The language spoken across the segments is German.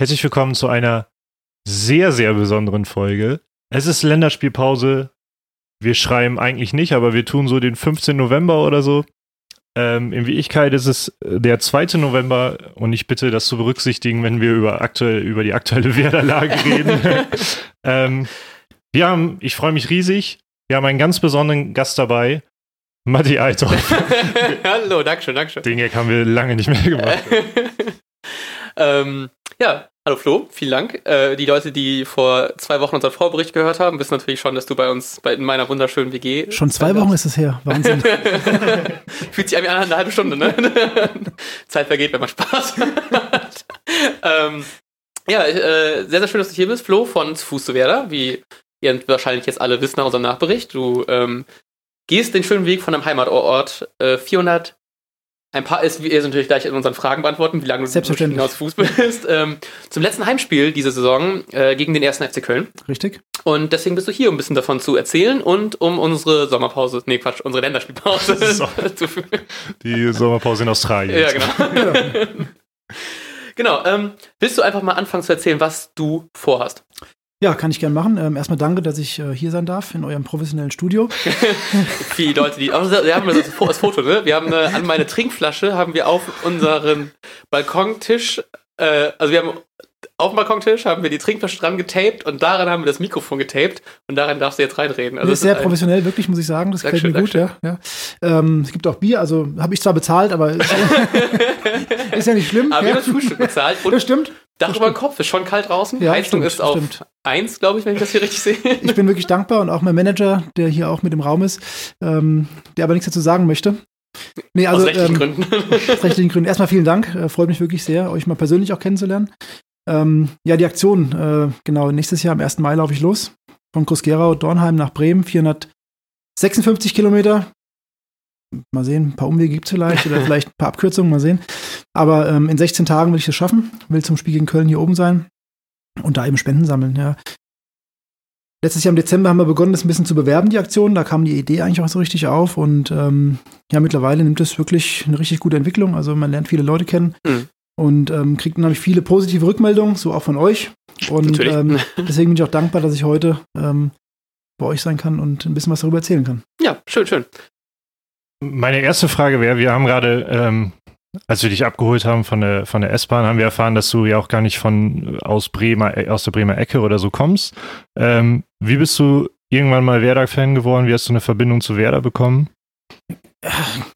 Herzlich willkommen zu einer sehr, sehr besonderen Folge. Es ist Länderspielpause. Wir schreiben eigentlich nicht, aber wir tun so den 15. November oder so. Ähm, in Wirklichkeit ist es der 2. November und ich bitte das zu berücksichtigen, wenn wir über, aktuell, über die aktuelle Werderlage reden. ähm, wir haben, ich freue mich riesig, wir haben einen ganz besonderen Gast dabei, Matti Althoff. Hallo, Dankeschön, Dankeschön. Den Gag haben wir lange nicht mehr gemacht. ähm, ja, hallo Flo, vielen Dank. Äh, die Leute, die vor zwei Wochen unseren Vorbericht gehört haben, wissen natürlich schon, dass du bei uns bei, in meiner wunderschönen WG. Schon zwei Wochen ist es her. Wahnsinn. Fühlt sich an wie eine halbe Stunde, ne? Zeit vergeht, wenn man Spaß hat. ähm, ja, äh, sehr, sehr schön, dass du hier bist, Flo von Fuß zu Werder, wie ihr wahrscheinlich jetzt alle wisst nach unserem Nachbericht. Du ähm, gehst den schönen Weg von deinem Heimatort äh, 400 ein paar ist, wir natürlich gleich in unseren Fragen beantworten, wie lange du Selbstverständlich. aus Fußball bist. Ähm, zum letzten Heimspiel diese Saison äh, gegen den ersten FC Köln. Richtig. Und deswegen bist du hier, um ein bisschen davon zu erzählen und um unsere Sommerpause, nee Quatsch, unsere Länderspielpause So. zu führen. Die Sommerpause in Australien. Ja, genau. genau. Ähm, willst du einfach mal anfangen zu erzählen, was du vorhast? Ja, kann ich gern machen. Ähm, erstmal danke, dass ich äh, hier sein darf in eurem professionellen Studio. Für die Leute, die. Also, wir haben das, das Foto, ne? Wir haben eine, an meine Trinkflasche haben wir auf unseren Balkontisch, äh, also wir haben auf dem Balkontisch haben wir die Trinkflasche dran getaped und daran haben wir das Mikrofon getaped und daran darfst du jetzt reinreden. Also das ist sehr professionell, wirklich, muss ich sagen. Das gefällt Dankeschön, mir gut, ja. ja. Ähm, es gibt auch Bier, also habe ich zwar bezahlt, aber ist, ist ja nicht schlimm. Aber wir ja. haben das Frühstück bezahlt Das und stimmt. Dach über den Kopf ist schon kalt draußen. Ja, Heizung stimmt, ist auf stimmt. 1, glaube ich, wenn ich das hier richtig sehe. Ich bin wirklich dankbar und auch mein Manager, der hier auch mit im Raum ist, ähm, der aber nichts dazu sagen möchte. Nee, also Aus rechtlichen ähm, Gründen. Aus rechtlichen Gründen. Erstmal vielen Dank. Äh, freut mich wirklich sehr, euch mal persönlich auch kennenzulernen. Ähm, ja, die Aktion, äh, genau, nächstes Jahr am 1. Mai laufe ich los. Von Groß-Gerau, Dornheim nach Bremen, 456 Kilometer. Mal sehen, ein paar Umwege gibt es vielleicht oder vielleicht ein paar Abkürzungen, mal sehen. Aber ähm, in 16 Tagen will ich das schaffen, will zum Spiel gegen Köln hier oben sein und da eben Spenden sammeln, ja. Letztes Jahr im Dezember haben wir begonnen, das ein bisschen zu bewerben, die Aktion. Da kam die Idee eigentlich auch so richtig auf und ähm, ja, mittlerweile nimmt es wirklich eine richtig gute Entwicklung. Also man lernt viele Leute kennen Mhm. und ähm, kriegt unheimlich viele positive Rückmeldungen, so auch von euch. Und Natürlich. ähm, deswegen bin ich auch dankbar, dass ich heute ähm, bei euch sein kann und ein bisschen was darüber erzählen kann. Ja, schön, schön. Meine erste Frage wäre, wir haben gerade, ähm, als wir dich abgeholt haben von der, von der S-Bahn, haben wir erfahren, dass du ja auch gar nicht von aus Bremer, äh, aus der Bremer Ecke oder so kommst. Ähm, wie bist du irgendwann mal Werder-Fan geworden? Wie hast du eine Verbindung zu Werder bekommen?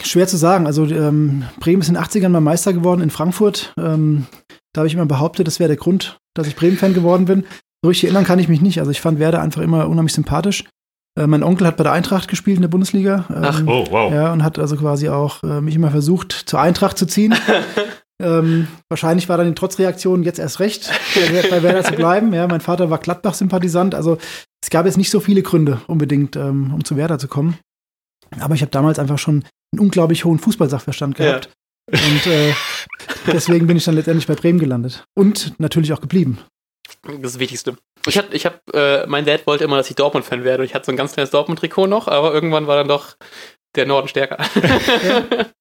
Schwer zu sagen. Also ähm, Bremen ist in den 80ern mal Meister geworden in Frankfurt. Ähm, da habe ich immer behauptet, das wäre der Grund, dass ich Bremen-Fan geworden bin. So richtig erinnern kann ich mich nicht. Also ich fand Werder einfach immer unheimlich sympathisch. Äh, mein Onkel hat bei der Eintracht gespielt in der Bundesliga. Ähm, Ach, Oh, wow. Ja, und hat also quasi auch äh, mich immer versucht, zur Eintracht zu ziehen. ähm, wahrscheinlich war dann die Trotzreaktion jetzt erst recht, bei, Werder zu bleiben. Ja, mein Vater war Gladbach-Sympathisant. Also es gab jetzt nicht so viele Gründe unbedingt, ähm, um zu Werder zu kommen. Aber ich habe damals einfach schon einen unglaublich hohen Fußballsachverstand Ja. gehabt. Und äh, deswegen bin ich dann letztendlich bei Bremen gelandet. Und natürlich auch geblieben. Das ist das Wichtigste. Ich hab, ich hab, äh, mein Dad wollte immer, dass ich Dortmund-Fan werde. Und ich hatte so ein ganz kleines Dortmund-Trikot noch, aber irgendwann war dann doch der Norden stärker.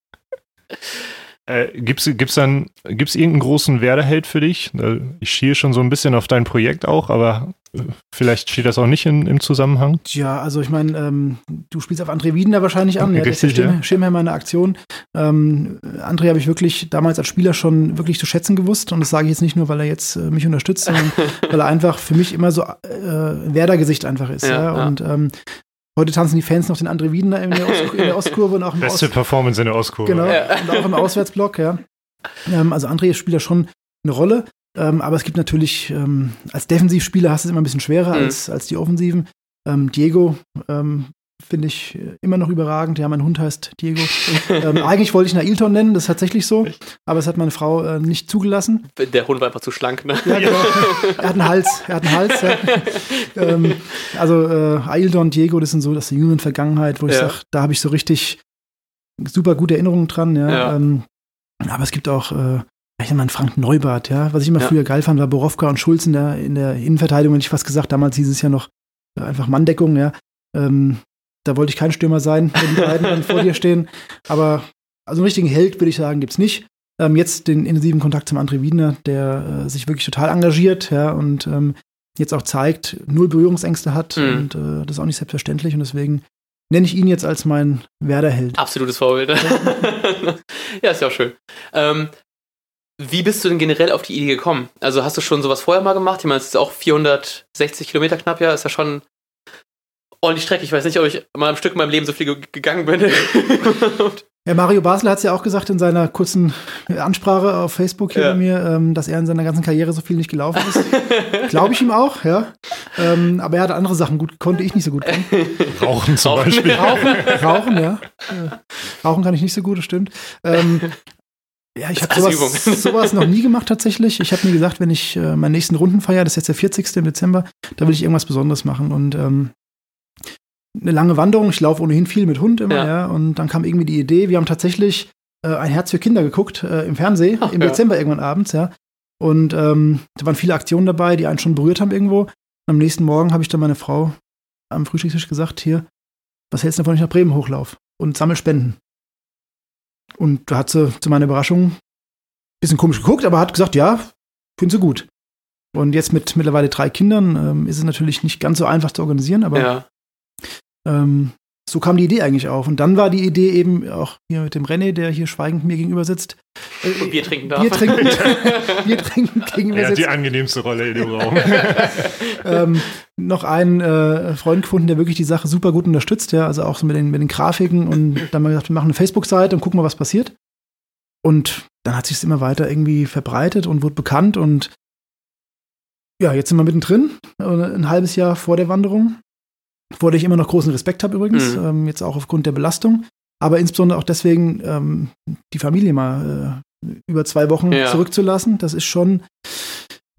Äh, gibt's, gibt's dann, gibt's irgendeinen großen Werder-Held für dich? Äh, Ich schiele schon so ein bisschen auf dein Projekt auch, aber äh, vielleicht steht das auch nicht in, im Zusammenhang. Tja, also ich meine, ähm, du spielst auf André Wiedener wahrscheinlich an. Ja, der ist der Richtig, Stimme, ja. Schirmherr meiner Aktion. Ähm, André habe ich wirklich damals als Spieler schon wirklich zu schätzen gewusst. Und das sage ich jetzt nicht nur, weil er jetzt äh, mich unterstützt, sondern weil er einfach für mich immer so äh, ein Werder-Gesicht einfach ist. Ja, Ja, ja. Und ähm, heute tanzen die Fans noch den André Wiedener in der, Ost in der Ostkurve und auch im Beste Ost Performance in der Ostkurve. Genau, Ja. und auch im Auswärtsblock, ja. Ähm, also André spielt da schon eine Rolle, ähm, aber es gibt natürlich, ähm, als Defensivspieler hast du es immer ein bisschen schwerer Mhm. als, als die Offensiven. Ähm, Diego ähm, finde ich äh, immer noch überragend. Ja, mein Hund heißt Diego. ähm, eigentlich wollte ich ihn Ailton nennen, das ist tatsächlich so, aber es hat meine Frau äh, nicht zugelassen. Der Hund war einfach zu schlank, ne? Ja, genau. er hat einen Hals, er hat einen Hals. Ja. ähm, also äh, Ailton, Diego, das sind so das ist die jüngeren Vergangenheit, wo ich Ja. sage, da habe ich so richtig super gute Erinnerungen dran. Ja. Ja. Ähm, aber es gibt auch, äh, ich meine, Frank Neubart, ja. Was ich immer Ja. früher geil fand, war Borowka und Schulz in der, in der Innenverteidigung, hätte ich fast gesagt. Damals hieß es ja noch äh, einfach Manndeckung, ja. Ähm, da wollte ich kein Stürmer sein, wenn die beiden dann vor dir stehen. Aber also einen richtigen Held, würde ich sagen, gibt's nicht. ähm, jetzt den intensiven Kontakt zum André Wiedner, der äh, sich wirklich total engagiert, ja, und ähm, jetzt auch zeigt, null Berührungsängste hat Mhm. und äh, das ist auch nicht selbstverständlich und deswegen nenne ich ihn jetzt als mein Werderheld. Absolutes Vorbild. ja, ist ja auch schön. Ähm, wie bist du denn generell auf die Idee gekommen? Also hast du schon sowas vorher mal gemacht? Ich meine, es ist auch 460 Kilometer knapp, ja, ist ja schon ordentlich Strecke. Ich weiß nicht, ob ich mal am Stück in meinem Leben so viel ge gegangen bin. Ja, Mario Basel hat es ja auch gesagt in seiner kurzen Ansprache auf Facebook hier Ja. bei mir, ähm, dass er in seiner ganzen Karriere so viel nicht gelaufen ist. Glaube ich ihm auch, ja. Ähm, aber er hat andere Sachen gut gekonnt, die ich nicht so gut kann. Rauchen zum Rauchen. Beispiel. Rauchen, Rauchen, ja. Äh, Rauchen kann ich nicht so gut, das stimmt. Ähm, ja, ich habe sowas, sowas noch nie gemacht tatsächlich. Ich habe mir gesagt, wenn ich äh, meinen nächsten Runden feiere, das ist jetzt der 40. im Dezember, da will ich irgendwas Besonderes machen. Und ähm, eine lange Wanderung, ich laufe ohnehin viel mit Hund immer, Ja. ja. Und dann kam irgendwie die Idee, wir haben tatsächlich äh, ein Herz für Kinder geguckt äh, im Fernsehen, Ach, im ja. Dezember irgendwann abends, ja. Und ähm, da waren viele Aktionen dabei, die einen schon berührt haben irgendwo. Und am nächsten Morgen habe ich dann meine Frau am Frühstückstisch gesagt, hier, was hältst du davon, wenn ich nach Bremen hochlauf und sammel Spenden? Und da hat sie zu meiner Überraschung ein bisschen komisch geguckt, aber hat gesagt, ja, finden sie gut. Und jetzt mit mittlerweile drei Kindern ähm, ist es natürlich nicht ganz so einfach zu organisieren, aber ja. Ähm, so kam die Idee eigentlich auf. Und dann war die Idee eben auch hier mit dem René, der hier schweigend mir gegenüber sitzt. äh, Und Bier trinken darf. Bier trinken, Bier trinken gegenüber Er hat die sitzt. angenehmste Rolle in dem Raum. ähm, noch einen äh, Freund gefunden, der wirklich die Sache super gut unterstützt, ja, also auch so mit den, mit den Grafiken und dann haben wir gesagt, wir machen eine Facebook-Seite und gucken mal, was passiert. Und dann hat sich es immer weiter irgendwie verbreitet und wurde bekannt und ja, jetzt sind wir mittendrin, äh, ein halbes Jahr vor der Wanderung, vor der ich immer noch großen Respekt habe übrigens, Mhm. ähm, jetzt auch aufgrund der Belastung, aber insbesondere auch deswegen, ähm, die Familie mal äh, über zwei Wochen Ja. zurückzulassen, das ist schon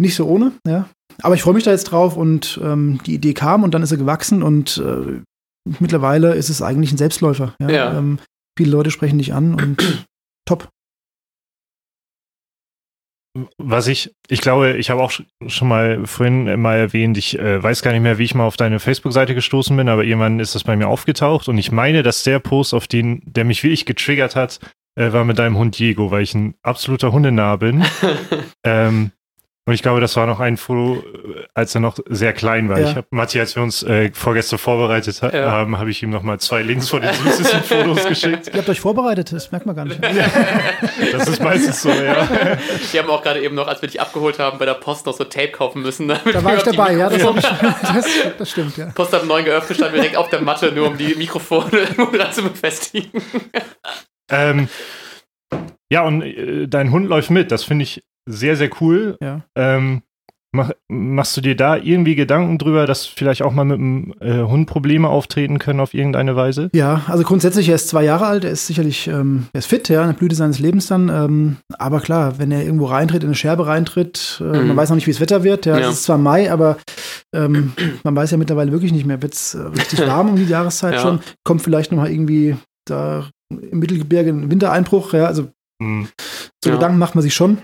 nicht so ohne, ja. Aber ich freue mich da jetzt drauf und ähm, die Idee kam und dann ist sie gewachsen und äh, mittlerweile ist es eigentlich ein Selbstläufer. Ja? Ja. Ähm, viele Leute sprechen dich an und top. Was ich, ich glaube, ich habe auch sch- schon mal vorhin mal erwähnt, ich äh, weiß gar nicht mehr, wie ich mal auf deine Facebook-Seite gestoßen bin, aber irgendwann ist das bei mir aufgetaucht und ich meine, dass der Post, auf den, der mich wirklich getriggert hat, äh, war mit deinem Hund Diego, weil ich ein absoluter Hundenah bin. ähm, und ich glaube, das war noch ein Foto, äh, als er noch sehr klein war. Ja. Ich habe Matti, als wir uns äh, vorgestern vorbereitet ha Ja. haben, habe ich ihm noch mal zwei Links von den süßesten Fotos geschickt. Ihr habt euch vorbereitet, das merkt man gar nicht. Das ist meistens so, ja. Wir haben auch gerade eben noch, als wir dich abgeholt haben, bei der Post noch so Tape kaufen müssen. damit Da war wir ich die dabei, ja, das, ich, das, das stimmt, ja. Post hat neun geöffnet, stand direkt auf der Matte, nur um die Mikrofone dran zu befestigen. Ähm, ja, und äh, dein Hund läuft mit. Das finde ich sehr, sehr cool. Ja. Ähm, mach, machst du dir da irgendwie Gedanken drüber, dass vielleicht auch mal mit dem äh, Hund Probleme auftreten können auf irgendeine Weise? Ja, also grundsätzlich, er ist zwei Jahre alt, er ist sicherlich, ähm, er ist fit, ja, in der Blüte seines Lebens dann. Ähm, aber klar, wenn er irgendwo reintritt, in eine Scherbe reintritt, äh, Mhm. man weiß noch nicht, wie das Wetter wird. Ja, Ja. es ist zwar Mai, aber ähm, man weiß ja mittlerweile wirklich nicht mehr, wird es äh, richtig warm um die Jahreszeit Ja. schon. Kommt vielleicht noch mal irgendwie da im Mittelgebirge ein Wintereinbruch, ja, also Hm. so Ja. Gedanken macht man sich schon.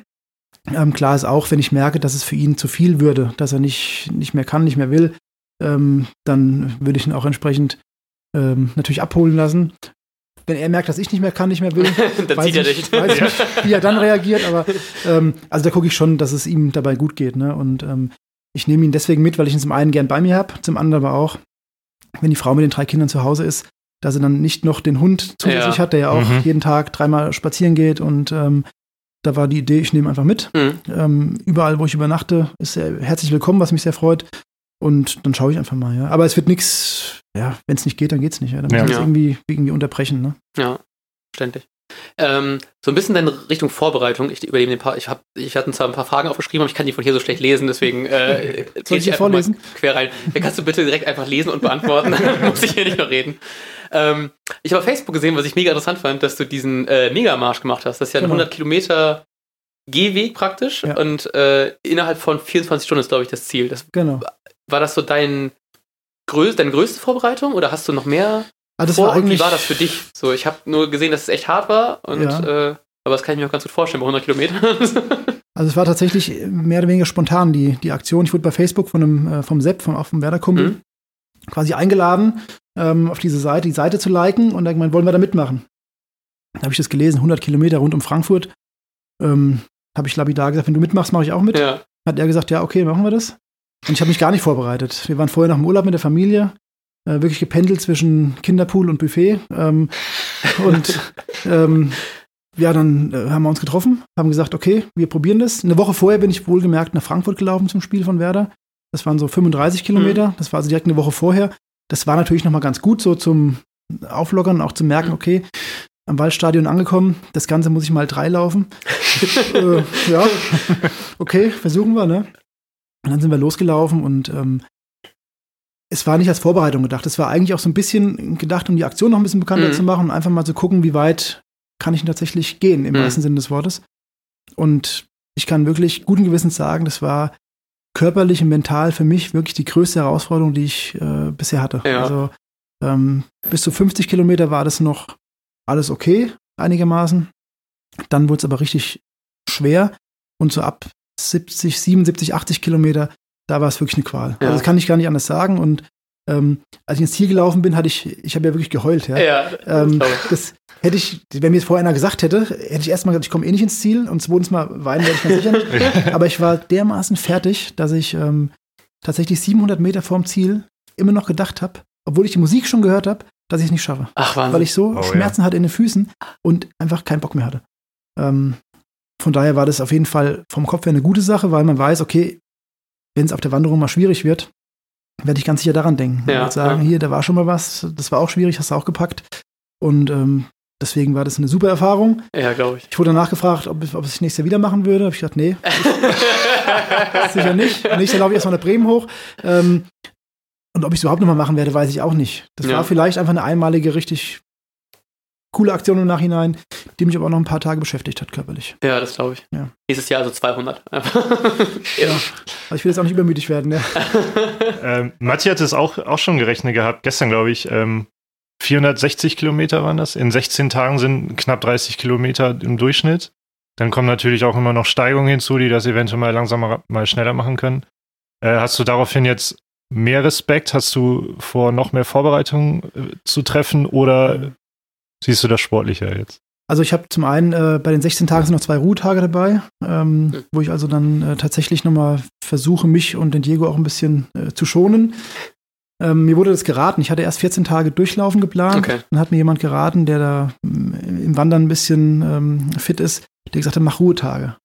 Ähm, klar ist auch, wenn ich merke, dass es für ihn zu viel würde, dass er nicht, nicht mehr kann, nicht mehr will, ähm, dann würde ich ihn auch entsprechend ähm, natürlich abholen lassen. Wenn er merkt, dass ich nicht mehr kann, nicht mehr will, Dann weiß zieht er ich, dich. weiß ich nicht, wie er dann reagiert, aber ähm, also da gucke ich schon, dass es ihm dabei gut geht. Ne? Und ähm, ich nehme ihn deswegen mit, weil ich ihn zum einen gern bei mir habe, zum anderen aber auch, wenn die Frau mit den drei Kindern zu Hause ist, dass er dann nicht noch den Hund zusätzlich Ja. hat, der ja auch Mhm. jeden Tag dreimal spazieren geht und ähm, da war die Idee, ich nehme einfach mit. Mhm. Ähm, überall, wo ich übernachte, ist er herzlich willkommen, was mich sehr freut. Und dann schaue ich einfach mal, ja. Aber es wird nichts, ja, wenn es nicht geht, dann geht's nicht. Ja. Dann Ja. muss ich es Ja. irgendwie, irgendwie unterbrechen, ne? Ja, verständlich. Ähm, so ein bisschen in Richtung Vorbereitung. Ich übernehme den paar, ich habe, ich hatte zwar ein paar Fragen aufgeschrieben, aber ich kann die von hier so schlecht lesen, deswegen äh, Soll ich mal vorlesen? Quer rein. Ja, kannst du bitte direkt einfach lesen und beantworten? Dann muss ich hier nicht noch reden. Ähm, ich habe auf Facebook gesehen, was ich mega interessant fand, dass du diesen äh, Megamarsch gemacht hast. Das ist ja ein Genau. 100 Kilometer Gehweg praktisch Ja. und äh, innerhalb von 24 Stunden ist, glaube ich, das Ziel. Das, Genau. war das so dein größ deine gröchste Vorbereitung oder hast du noch mehr Ah, das vor war und wie eigentlich, war das für dich? So, ich habe nur gesehen, dass es echt hart war und Ja. äh, aber das kann ich mir auch ganz gut vorstellen bei 100 Kilometern. Also es war tatsächlich mehr oder weniger spontan, die, die Aktion. Ich wurde bei Facebook von einem, äh, vom Sepp, vom, auch vom Werder-Kumpel, Mhm. Quasi eingeladen, ähm, auf diese Seite, die Seite zu liken und dann gemeint, wollen wir da mitmachen. Da habe ich das gelesen, 100 Kilometer rund um Frankfurt. Ähm, habe ich lapidar gesagt, wenn du mitmachst, mache ich auch mit. Ja. Hat er gesagt, ja, okay, machen wir das. Und ich habe mich gar nicht vorbereitet. Wir waren vorher noch im Urlaub mit der Familie, äh, wirklich gependelt zwischen Kinderpool und Buffet. Ähm, und ähm, ja, dann äh, haben wir uns getroffen, haben gesagt, okay, wir probieren das. Eine Woche vorher bin ich wohlgemerkt nach Frankfurt gelaufen zum Spiel von Werder. Das waren so 35 Kilometer. Das war also direkt eine Woche vorher. Das war natürlich nochmal ganz gut, so zum Auflockern, auch zu merken, okay, am Waldstadion angekommen, das Ganze muss ich mal drei laufen. äh, ja, okay, versuchen wir, ne? Und dann sind wir losgelaufen und ähm, es war nicht als Vorbereitung gedacht. Es war eigentlich auch so ein bisschen gedacht, um die Aktion noch ein bisschen bekannter Mhm. zu machen und einfach mal zu gucken, wie weit kann ich denn tatsächlich gehen, im Mhm. wahrsten Sinne des Wortes. Und ich kann wirklich guten Gewissens sagen, das war körperlich und mental für mich wirklich die größte Herausforderung, die ich äh, bisher hatte. Ja. Also ähm, bis zu 50 Kilometer war das noch alles okay, einigermaßen. Dann wurde es aber richtig schwer und so ab 70, 77, 80 Kilometer, da war es wirklich eine Qual. Ja. Also das kann ich gar nicht anders sagen. Und ähm, als ich ins Ziel gelaufen bin, hatte ich, ich habe ja wirklich geheult. Ja. Ja, das Ähm, das hätte ich, wenn mir das vorher einer gesagt hätte, hätte ich erstmal gesagt, ich komme eh nicht ins Ziel und zweitens mal weinen werde ich ganz sicher nicht. Aber ich war dermaßen fertig, dass ich ähm, tatsächlich 700 Meter vorm Ziel immer noch gedacht habe, obwohl ich die Musik schon gehört habe, dass ich es nicht schaffe. Ach, Wahnsinn. Weil ich so Oh, ja. Schmerzen hatte in den Füßen und einfach keinen Bock mehr hatte. Ähm, von daher war das auf jeden Fall vom Kopf her eine gute Sache, weil man weiß, okay, wenn es auf der Wanderung mal schwierig wird, werde ich ganz sicher daran denken. Ja, und sagen, ja. hier, da war schon mal was, das war auch schwierig, hast du auch gepackt. Und ähm, deswegen war das eine super Erfahrung. ja, glaube ich. Ich wurde danach gefragt, ob, ich- ob ich es nächstes Jahr wieder machen würde. Habe ich gesagt, nee, sicher nicht. Nächstes Jahr laufe ich erstmal nach Bremen hoch. Ähm, und ob ich es überhaupt nochmal machen werde, weiß ich auch nicht. Das Ja. war vielleicht einfach eine einmalige, richtig coole Aktion im Nachhinein, die mich aber auch noch ein paar Tage beschäftigt hat, körperlich. Ja, das glaube ich. Ja. Nächstes Jahr also 200. Ja. Aber ich will jetzt auch nicht übermütig werden. Ja. Ähm, Matti hat es auch, auch schon gerechnet gehabt, gestern glaube ich. Ähm, 460 Kilometer waren das. In 16 Tagen sind knapp 30 Kilometer im Durchschnitt. Dann kommen natürlich auch immer noch Steigungen hinzu, die das eventuell mal langsamer, mal schneller machen können. Äh, hast du daraufhin jetzt mehr Respekt? Hast du vor, noch mehr Vorbereitungen äh, zu treffen oder siehst du das sportlicher jetzt? Also ich habe zum einen äh, bei den 16 Tagen sind noch zwei Ruhetage dabei, ähm, wo ich also dann äh, tatsächlich nochmal versuche, mich und den Diego auch ein bisschen äh, zu schonen. Ähm, mir wurde das geraten. Ich hatte erst 14 Tage durchlaufen geplant. Okay. Dann hat mir jemand geraten, der da mm, im Wandern ein bisschen ähm, fit ist, der gesagt hat, mach Ruhetage.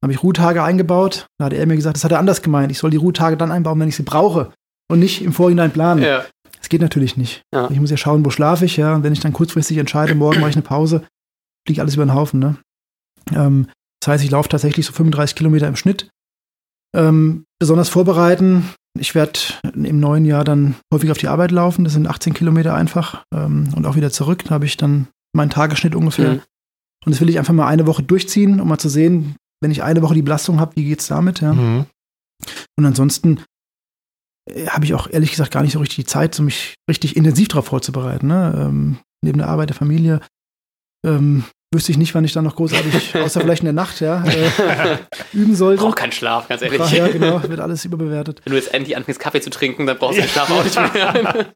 Dann habe ich Ruhetage eingebaut. Da hat er mir gesagt, das hat er anders gemeint. Ich soll die Ruhetage dann einbauen, wenn ich sie brauche und nicht im Vorhinein planen. Ja. Das geht natürlich nicht. Ja. Ich muss ja schauen, wo schlafe ich, ja. Und wenn ich dann kurzfristig entscheide, morgen mache ich eine Pause, fliegt alles über den Haufen, ne? Ähm, das heißt, ich laufe tatsächlich so 35 Kilometer im Schnitt. Ähm, besonders vorbereiten. Ich werde im neuen Jahr dann häufig auf die Arbeit laufen. Das sind 18 Kilometer einfach. Ähm, und auch wieder zurück. Da habe ich dann meinen Tagesschnitt ungefähr. Mhm. Und das will ich einfach mal eine Woche durchziehen, um mal zu sehen, wenn ich eine Woche die Belastung habe, wie geht's damit, ja. Mhm. Und ansonsten äh, habe ich auch ehrlich gesagt gar nicht so richtig die Zeit, so mich richtig intensiv darauf vorzubereiten. Ne? Ähm, neben der Arbeit, der Familie ähm, wüsste ich nicht, wann ich dann noch großartig, außer vielleicht in der Nacht, ja, äh, üben sollte. Braucht keinen Schlaf, ganz ehrlich. Ja, genau, wird alles überbewertet. Wenn du jetzt endlich anfängst, Kaffee zu trinken, dann brauchst du den Schlaf auch nicht mehr.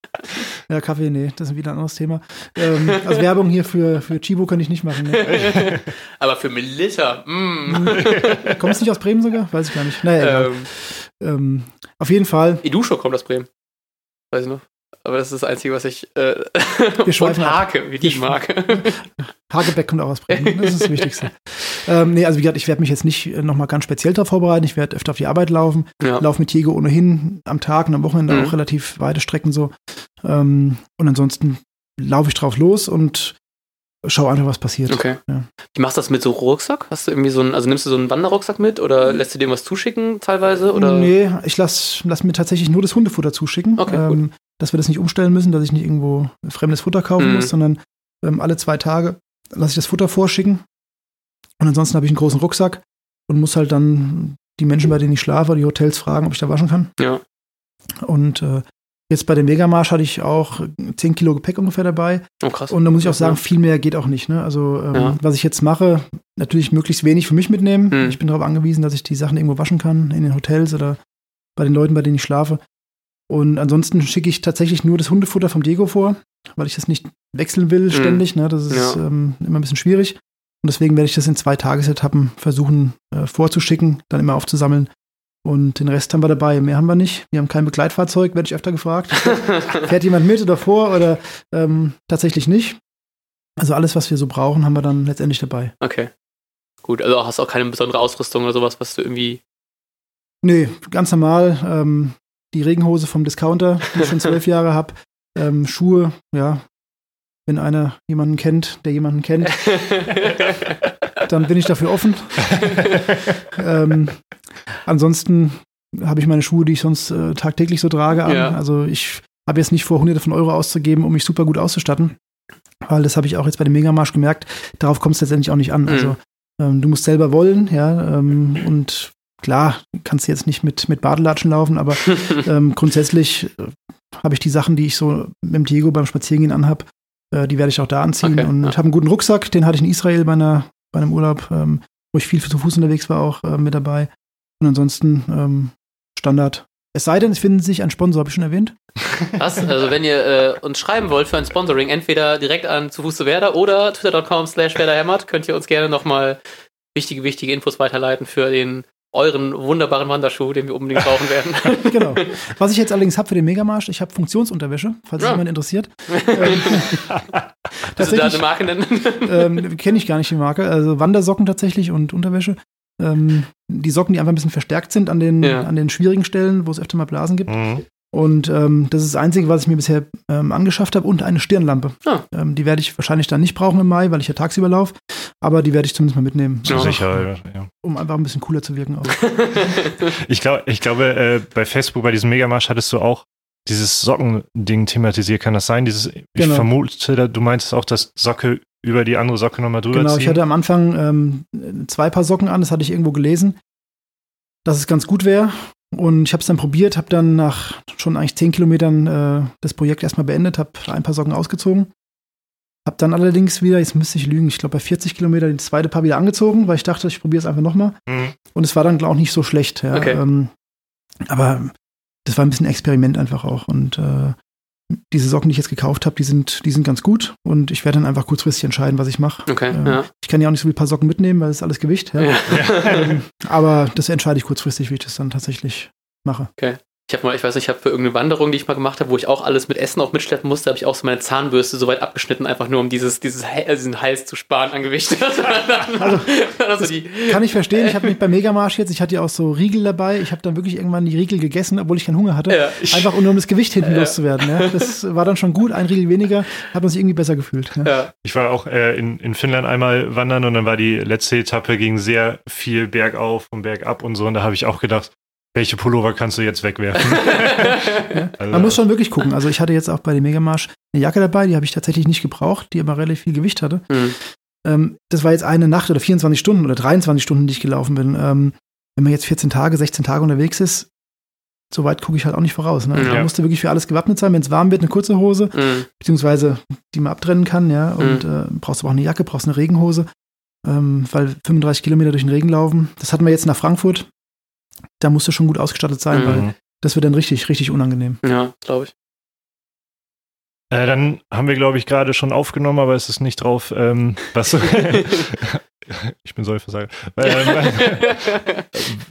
Ja, Kaffee, nee, das ist wieder ein anderes Thema. Ähm, also Werbung hier für, für Chibo könnte ich nicht machen. Ne? Aber für Melissa, mm. Kommst du nicht aus Bremen sogar? Weiß ich gar nicht. Naja, ähm, ähm, auf jeden Fall. Idusho kommt aus Bremen. Weiß ich noch. Aber das ist das Einzige, was ich. Äh, und schweifen ab. Hake, wie die ich mag. Hagebeck kommt auch aus Bremen. Das ist das Wichtigste. ähm, nee, also wie gesagt, ich werde mich jetzt nicht äh, nochmal ganz speziell darauf vorbereiten. Ich werde öfter auf die Arbeit laufen. ja. Laufe mit Diego ohnehin am Tag und am Wochenende Mhm. auch relativ weite Strecken so. Ähm, und ansonsten laufe ich drauf los und schaue einfach, was passiert. Okay. Ja. Wie machst du das mit so Rucksack? Hast du irgendwie so einen, also nimmst du so einen Wanderrucksack mit oder lässt du dir was zuschicken teilweise? Oder? Nee, ich lasse lass mir tatsächlich nur das Hundefutter zuschicken. Okay, ähm, dass wir das nicht umstellen müssen, dass ich nicht irgendwo fremdes Futter kaufen Mhm. muss, sondern ähm, alle zwei Tage lasse ich das Futter vorschicken. Und ansonsten habe ich einen großen Rucksack und muss halt dann die Menschen, bei denen ich schlafe, die Hotels fragen, ob ich da waschen kann. Ja. Und äh, jetzt bei dem Megamarsch hatte ich auch 10 Kilo Gepäck ungefähr dabei. Oh, krass. Und da muss ich auch sagen, viel mehr geht auch nicht. Ne? Also ähm, Ja. was ich jetzt mache, natürlich möglichst wenig für mich mitnehmen. Mhm. Ich bin darauf angewiesen, dass ich die Sachen irgendwo waschen kann, in den Hotels oder bei den Leuten, bei denen ich schlafe. Und ansonsten schicke ich tatsächlich nur das Hundefutter vom Diego vor, weil ich das nicht wechseln will ständig. Ne? Das ist Mhm. Ja. ähm, immer ein bisschen schwierig. Und deswegen werde ich das in zwei Tagesetappen versuchen äh, vorzuschicken, dann immer aufzusammeln. Und den Rest haben wir dabei. Mehr haben wir nicht. Wir haben kein Begleitfahrzeug, werde ich öfter gefragt. Fährt jemand mit oder vor oder ähm, tatsächlich nicht? Also alles, was wir so brauchen, haben wir dann letztendlich dabei. Okay. Gut, also hast auch keine besondere Ausrüstung oder sowas, was du irgendwie. Nee, ganz normal. Ähm, die Regenhose vom Discounter, die ich schon zwölf Jahre habe. Ähm, Schuhe, ja. Wenn einer jemanden kennt, der jemanden kennt, dann bin ich dafür offen. ähm, ansonsten habe ich meine Schuhe, die ich sonst äh, tagtäglich so trage, an. Ja. Also ich habe jetzt nicht vor, hunderte von Euro auszugeben, um mich super gut auszustatten. Weil das habe ich auch jetzt bei dem Megamarsch gemerkt, darauf kommt es letztendlich auch nicht an. Mhm. Also ähm, du musst selber wollen, ja, ähm, und klar, kannst du jetzt nicht mit, mit Badelatschen laufen, aber ähm, grundsätzlich äh, habe ich die Sachen, die ich so mit dem Diego beim Spazierengehen anhab, äh, die werde ich auch da anziehen. Okay, und ja. ich habe einen guten Rucksack, den hatte ich in Israel bei, einer, bei einem Urlaub, ähm, wo ich viel zu Fuß unterwegs war, auch äh, mit dabei. Und ansonsten ähm, Standard. Es sei denn, es findet sich ein Sponsor, habe ich schon erwähnt. Was? Also wenn ihr äh, uns schreiben wollt für ein Sponsoring, entweder direkt an zu Fuß zu Werder oder twitter.com slash werderhämmert, könnt ihr uns gerne nochmal wichtige, wichtige Infos weiterleiten für den euren wunderbaren Wanderschuh, den wir unbedingt brauchen werden. genau. Was ich jetzt allerdings habe für den Megamarsch, ich habe Funktionsunterwäsche, falls es Ja. jemand interessiert. Kannst du da eine Marke nennen? ähm, kenne ich gar nicht die Marke. Also Wandersocken tatsächlich und Unterwäsche. Ähm, die Socken, die einfach ein bisschen verstärkt sind an den, Ja. an den schwierigen Stellen, wo es öfter mal Blasen gibt. Mhm. Und ähm, das ist das Einzige, was ich mir bisher ähm, angeschafft habe. Und eine Stirnlampe. Ah. Ähm, die werde ich wahrscheinlich dann nicht brauchen im Mai, weil ich ja tagsüber laufe. Aber die werde ich zumindest mal mitnehmen. Ja. Sicher, ja. Um einfach ein bisschen cooler zu wirken. Auch. Ich, glaub, ich glaube, äh, bei Facebook, bei diesem Megamarsch hattest du auch dieses Sockending thematisiert. Kann das sein? Dieses, ich Genau. vermute, du meintest auch, dass Socke über die andere Socke nochmal drüber Genau, ziehen. ich hatte am Anfang ähm, zwei Paar Socken an, das hatte ich irgendwo gelesen, dass es ganz gut wäre. Und ich habe es dann probiert, habe dann nach schon eigentlich zehn Kilometern äh, das Projekt erstmal beendet, habe ein paar Socken ausgezogen. Habe dann allerdings wieder, jetzt müsste ich lügen, ich glaube bei 40 Kilometern das zweite Paar wieder angezogen, weil ich dachte, ich probiere es einfach nochmal. Mhm. Und es war dann auch nicht so schlecht. Ja. Okay. Ähm, aber das war ein bisschen Experiment einfach auch. Und äh, diese Socken, die ich jetzt gekauft habe, die sind, die sind ganz gut. Und ich werde dann einfach kurzfristig entscheiden, was ich mache. Okay, Äh, ja. Ich kann ja auch nicht so viel paar Socken mitnehmen, weil das ist alles Gewicht. Ja. ja. Ähm, aber das entscheide ich kurzfristig, wie ich das dann tatsächlich mache. Ich habe mal, ich weiß nicht, ich habe für irgendeine Wanderung, die ich mal gemacht habe, wo ich auch alles mit Essen auch mitschleppen musste, habe ich auch so meine Zahnbürste so weit abgeschnitten, einfach nur um dieses, dieses äh, diesen Hals zu sparen an Gewicht. also, also die, Kann ich verstehen. Ich habe mich beim Megamarsch jetzt, ich hatte ja auch so Riegel dabei. Ich habe dann wirklich irgendwann die Riegel gegessen, obwohl ich keinen Hunger hatte. Ja. Einfach nur um das Gewicht hinten Ja. loszuwerden. Ja. Das war dann schon gut. Ein Riegel weniger, hat man sich irgendwie besser gefühlt. Ja. ja, Ich war auch äh, in, in Finnland einmal wandern und dann war die letzte Etappe ging sehr viel bergauf und bergab und so. Und da habe ich auch gedacht, welche Pullover kannst du jetzt wegwerfen? Also- Man muss schon wirklich gucken. Also ich hatte jetzt auch bei dem Megamarsch eine Jacke dabei, die habe ich tatsächlich nicht gebraucht, die aber relativ viel Gewicht hatte. Hm. Ähm, das war jetzt eine Nacht oder 24 Stunden oder 23 Stunden, die ich gelaufen bin. Ähm, wenn man jetzt 14 Tage, 16 Tage unterwegs ist, so weit gucke ich halt auch nicht voraus. Ne? Ja. Man musste wirklich für alles gewappnet sein. Wenn es warm wird, eine kurze Hose, Hm. beziehungsweise die man abtrennen kann, ja. Und äh, brauchst aber auch eine Jacke, brauchst eine Regenhose, ähm, weil 35 Kilometer durch den Regen laufen. Das hatten wir jetzt nach Frankfurt. Da musst du schon gut ausgestattet sein, Mhm. weil das wird dann richtig, richtig unangenehm. ja glaube ich. Äh, dann haben wir, glaube ich, gerade schon aufgenommen, aber es ist nicht drauf, ähm, was. ich bin Säufersager. Ähm,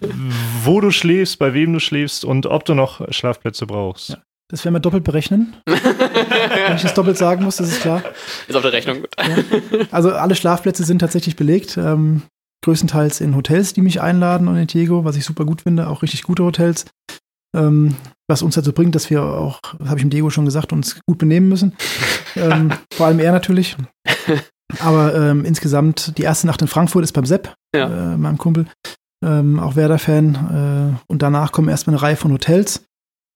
wo du schläfst, bei wem du schläfst und ob du noch Schlafplätze brauchst. Ja. Das werden wir doppelt berechnen. Wenn ich das doppelt sagen muss, das ist klar. Ist auf der Rechnung gut. Also alle Schlafplätze sind tatsächlich belegt. Ähm, größtenteils in Hotels, die mich einladen und in Diego, was ich super gut finde, auch richtig gute Hotels. Ähm, was uns dazu bringt, dass wir auch, das habe ich dem Diego schon gesagt, uns gut benehmen müssen. ähm, vor allem er natürlich. Aber ähm, insgesamt, die erste Nacht in Frankfurt ist beim Sepp, Ja. äh, meinem Kumpel, ähm, auch Werder-Fan. Äh, und danach kommen erstmal eine Reihe von Hotels.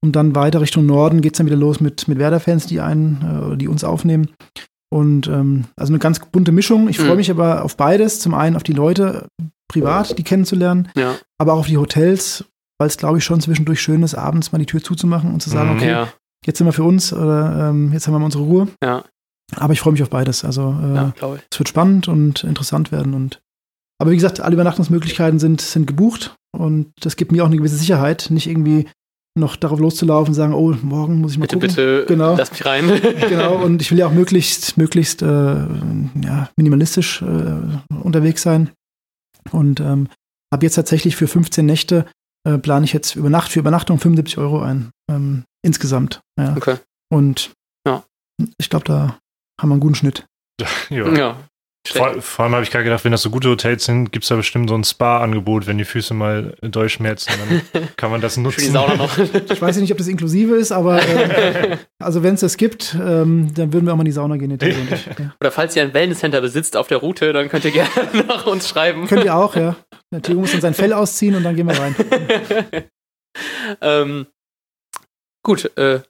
Und dann weiter Richtung Norden geht es dann wieder los mit, mit Werder-Fans, die einen, äh, die uns aufnehmen. Und ähm, also eine ganz bunte Mischung. Ich freue Mhm. mich aber auf beides. Zum einen auf die Leute privat, die kennenzulernen, Ja, aber auch auf die Hotels, weil es, glaube ich, schon zwischendurch schön ist, abends mal die Tür zuzumachen und zu sagen, Mhm. okay, ja, jetzt sind wir für uns oder ähm, jetzt haben wir mal unsere Ruhe. ja, Aber ich freue mich auf beides. Also äh, es wird spannend und interessant werden. Und aber wie gesagt, alle Übernachtungsmöglichkeiten sind, sind gebucht und das gibt mir auch eine gewisse Sicherheit, nicht irgendwie noch darauf loszulaufen und sagen, oh, morgen muss ich mal Bitte, gucken. bitte, Genau. lass mich rein. genau, und ich will ja auch möglichst, möglichst äh, ja, minimalistisch äh, unterwegs sein. Und ähm, habe jetzt tatsächlich für 15 Nächte äh, plane ich jetzt über Nacht für Übernachtung 75 Euro ein. Ähm, insgesamt. Ja. Okay. Und Ja. ich glaube, da haben wir einen guten Schnitt. Ja. Ja. Vor, vor allem habe ich gerade gedacht, wenn das so gute Hotels sind, gibt es da bestimmt so ein Spa-Angebot, wenn die Füße mal durchschmerzen, dann kann man das Für die nutzen. Sauna noch. Ich weiß ja nicht, ob das inklusive ist, aber äh, also wenn es das gibt, ähm, dann würden wir auch mal in die Sauna gehen. Ich. Ja. Oder falls ihr ein Wellnesscenter besitzt auf der Route, dann könnt ihr gerne nach uns schreiben. Könnt ihr auch, ja. Der Theo muss dann sein Fell ausziehen und dann gehen wir rein. ähm, gut, äh,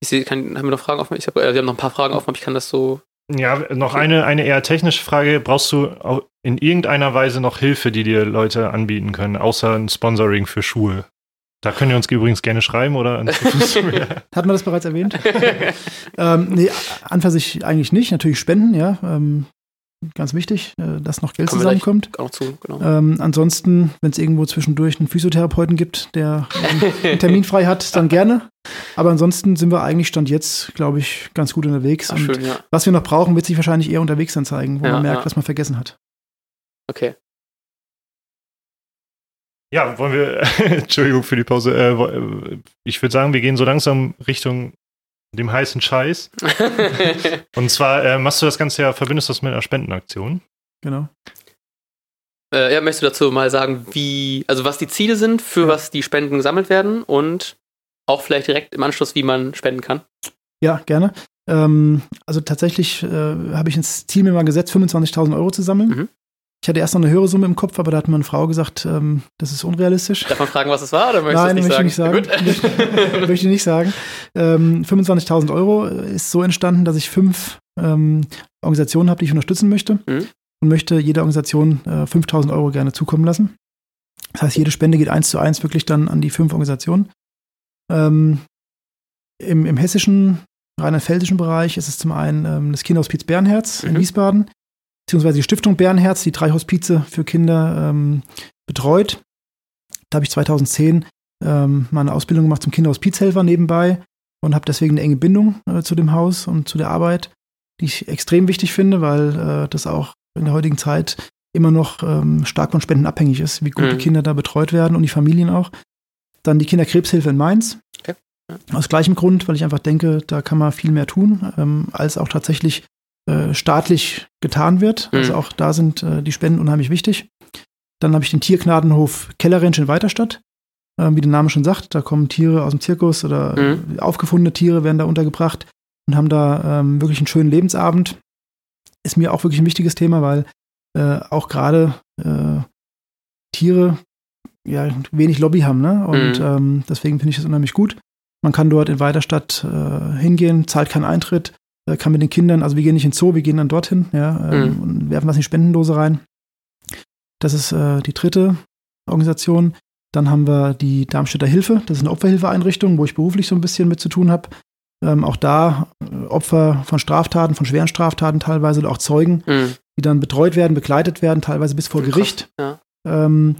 ich sehe, kann, haben wir noch Fragen offen? Ich hab, äh, wir haben noch ein paar Fragen offen, aber ich kann das so. Ja, noch eine, eine eher technische Frage. Brauchst du in irgendeiner Weise noch Hilfe, die dir Leute anbieten können, außer ein Sponsoring für Schuhe? Da könnt ihr uns übrigens gerne schreiben oder Hat man das bereits erwähnt? ähm, nee, an für sich eigentlich nicht. Natürlich Spenden, ja. Ähm, ganz wichtig, äh, dass noch Geld Kommen zusammenkommt. Auch zu, genau. Ähm, ansonsten, wenn es irgendwo zwischendurch einen Physiotherapeuten gibt, der einen Termin frei hat, dann gerne. Aber ansonsten sind wir eigentlich Stand jetzt, glaube ich, ganz gut unterwegs. Ach, und schön, ja. was wir noch brauchen, wird sich wahrscheinlich eher unterwegs dann zeigen, wo Ja, man merkt, ja. was man vergessen hat. Okay. Ja, wollen wir, Entschuldigung für die Pause, äh, äh, ich würde sagen, wir gehen so langsam Richtung dem heißen Scheiß. Und zwar äh, machst du das Ganze ja, verbindest das mit einer Spendenaktion. Genau. äh, ja, möchtest du dazu mal sagen, wie, also was die Ziele sind, für was die Spenden gesammelt werden und auch vielleicht direkt im Anschluss, wie man spenden kann? Ja, gerne. Ähm, also tatsächlich äh, habe ich ins Ziel mir mal gesetzt, 25.000 Euro zu sammeln. Mhm. Ich hatte erst noch eine höhere Summe im Kopf, aber da hat meine Frau gesagt, ähm, das ist unrealistisch. Darf man fragen, was es war, oder möchtest Nein, möchte ich nicht sagen? nicht sagen. Gut. möchte ich nicht sagen. Ähm, 25.000 Euro ist so entstanden, dass ich fünf ähm, Organisationen habe, die ich unterstützen möchte Mhm. und möchte jeder Organisation äh, 5.000 Euro gerne zukommen lassen. Das heißt, jede Spende geht eins zu eins wirklich dann an die fünf Organisationen. Ähm, im, Im hessischen, rheinland-pfälzischen Bereich ist es zum einen ähm, das Kinderhospiz Bernherz in Mhm. Wiesbaden, beziehungsweise die Stiftung Bernherz, die drei Hospize für Kinder ähm, betreut. Da habe ich 2010 ähm, mal eine Ausbildung gemacht zum Kinderhospizhelfer nebenbei und habe deswegen eine enge Bindung äh, zu dem Haus und zu der Arbeit, die ich extrem wichtig finde, weil äh, das auch in der heutigen Zeit immer noch ähm, stark von Spenden abhängig ist, wie gut Mhm. die Kinder da betreut werden und die Familien auch. Dann die Kinderkrebshilfe in Mainz. Okay. Aus gleichem Grund, weil ich einfach denke, da kann man viel mehr tun, ähm, als auch tatsächlich äh, staatlich getan wird. Mhm. Also auch da sind äh, die Spenden unheimlich wichtig. Dann habe ich den Tiergnadenhof Kellerrensch in Weiterstadt. Ähm, wie der Name schon sagt, da kommen Tiere aus dem Zirkus oder Mhm. aufgefundene Tiere werden da untergebracht und haben da ähm, wirklich einen schönen Lebensabend. Ist mir auch wirklich ein wichtiges Thema, weil äh, auch gerade äh, Tiere ja wenig Lobby haben, ne? Und Mhm. ähm, deswegen finde ich das unheimlich gut. Man kann dort in Weiterstadt äh, hingehen, zahlt keinen Eintritt, kann mit den Kindern, also wir gehen nicht ins Zoo, wir gehen dann dorthin, ja, ähm, Mhm. und werfen was in die Spendendose rein. Das ist äh, die dritte Organisation. Dann haben wir die Darmstädter Hilfe, das ist eine Opferhilfeeinrichtung, wo ich beruflich so ein bisschen mit zu tun habe. Ähm, auch da äh, Opfer von Straftaten, von schweren Straftaten teilweise oder auch Zeugen, Mhm. die dann betreut werden, begleitet werden, teilweise bis vor Gericht. ja. Ähm,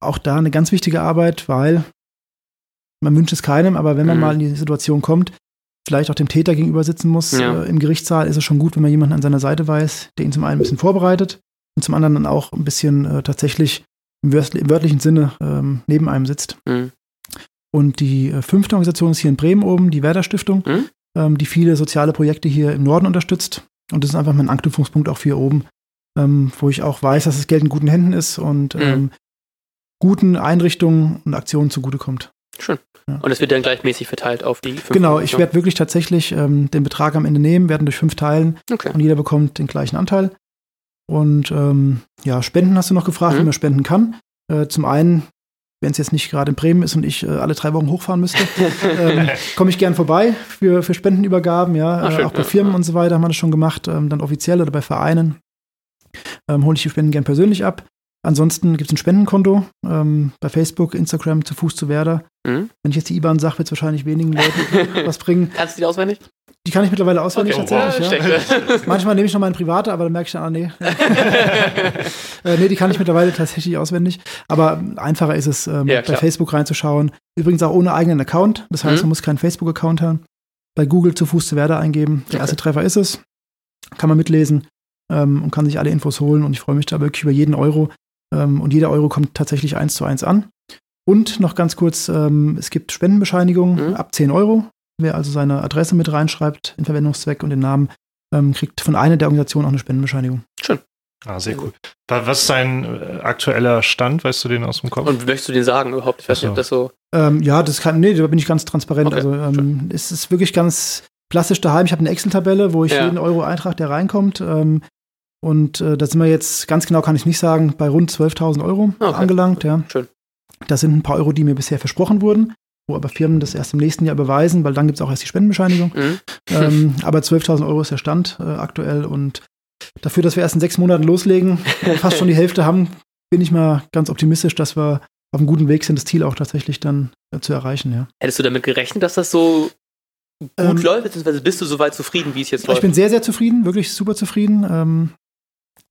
auch da eine ganz wichtige Arbeit, weil man wünscht es keinem, aber wenn man Mhm. mal in die Situation kommt, vielleicht auch dem Täter gegenüber sitzen muss Ja. äh, im Gerichtssaal, ist es schon gut, wenn man jemanden an seiner Seite weiß, der ihn zum einen ein bisschen vorbereitet und zum anderen dann auch ein bisschen äh, tatsächlich im, im wörtlichen Sinne ähm, neben einem sitzt. Mhm. Und die äh, fünfte Organisation ist hier in Bremen oben, die Werder Stiftung, Mhm. ähm, die viele soziale Projekte hier im Norden unterstützt. Und das ist einfach mein Anknüpfungspunkt auch für hier oben, ähm, wo ich auch weiß, dass das Geld in guten Händen ist und Mhm. ähm, guten Einrichtungen und Aktionen zugutekommt. Schön. Ja. Und es wird dann gleichmäßig verteilt auf die fünf Genau, ich Organisationen. werde wirklich tatsächlich ähm, den Betrag am Ende nehmen, werden durch fünf teilen Okay. und jeder bekommt den gleichen Anteil. Und ähm, ja, Spenden hast du noch gefragt, Mhm. wie man spenden kann. Äh, zum einen, wenn es jetzt nicht gerade in Bremen ist und ich äh, alle drei Wochen hochfahren müsste, ähm, komme ich gern vorbei für, für Spendenübergaben, ja. Ah, äh, schön, auch bei ja, Firmen ja. und so weiter haben wir das schon gemacht, ähm, dann offiziell oder bei Vereinen. Ähm, hole ich die Spenden gern persönlich ab. Ansonsten gibt es ein Spendenkonto ähm, bei Facebook, Instagram, zu Fuß zu Werder. Mhm. Wenn ich jetzt die IBAN sage, wird es wahrscheinlich wenigen Leuten was bringen. Kannst du die auswendig? Die kann ich mittlerweile auswendig Okay. tatsächlich. Ja. Manchmal nehme ich noch meine private, aber dann merke ich dann, ah, nee. äh, nee, die kann ich mittlerweile tatsächlich auswendig. Aber einfacher ist es, ähm, Ja, bei. Facebook reinzuschauen. Übrigens auch ohne eigenen Account. Das heißt, Mhm. man muss keinen Facebook-Account haben. Bei Google zu Fuß zu Werder eingeben. Der erste Treffer ist es. Kann man mitlesen ähm, und kann sich alle Infos holen. Und ich freue mich da wirklich über jeden Euro. Ähm, und jeder Euro kommt tatsächlich eins zu eins an. Und noch ganz kurz, ähm, es gibt Spendenbescheinigungen Mhm. ab 10 Euro. Wer also seine Adresse mit reinschreibt, den Verwendungszweck und den Namen, ähm, kriegt von einer der Organisationen auch eine Spendenbescheinigung. Ah, sehr cool. Wa- Was ist dein äh, aktueller Stand? Weißt du den aus dem Kopf? Und möchtest du den sagen überhaupt? Ich weiß nicht, ob das so. Ähm, ja, das kann, nee, da bin ich ganz transparent. Okay, also ähm, es ist wirklich ganz klassisch daheim. Ich habe eine Excel-Tabelle, wo ich Ja. jeden Euro eintrage, der reinkommt. Ähm, und äh, da sind wir jetzt, ganz genau kann ich nicht sagen, bei rund 12.000 Euro Okay. angelangt. Ja. Schön. Das sind ein paar Euro, die mir bisher versprochen wurden, wo aber Firmen das erst im nächsten Jahr beweisen, weil dann gibt es auch erst die Spendenbescheinigung. Mhm. ähm, aber 12.000 Euro ist der Stand äh, aktuell und dafür, dass wir erst in sechs Monaten loslegen, fast schon die Hälfte haben, bin ich mal ganz optimistisch, dass wir auf einem guten Weg sind, das Ziel auch tatsächlich dann äh, zu erreichen. Ja. Hättest du damit gerechnet, dass das so gut Ähm, läuft, beziehungsweise bist du soweit zufrieden, wie es jetzt Ich läuft? bin sehr, sehr zufrieden, wirklich super zufrieden. Ähm,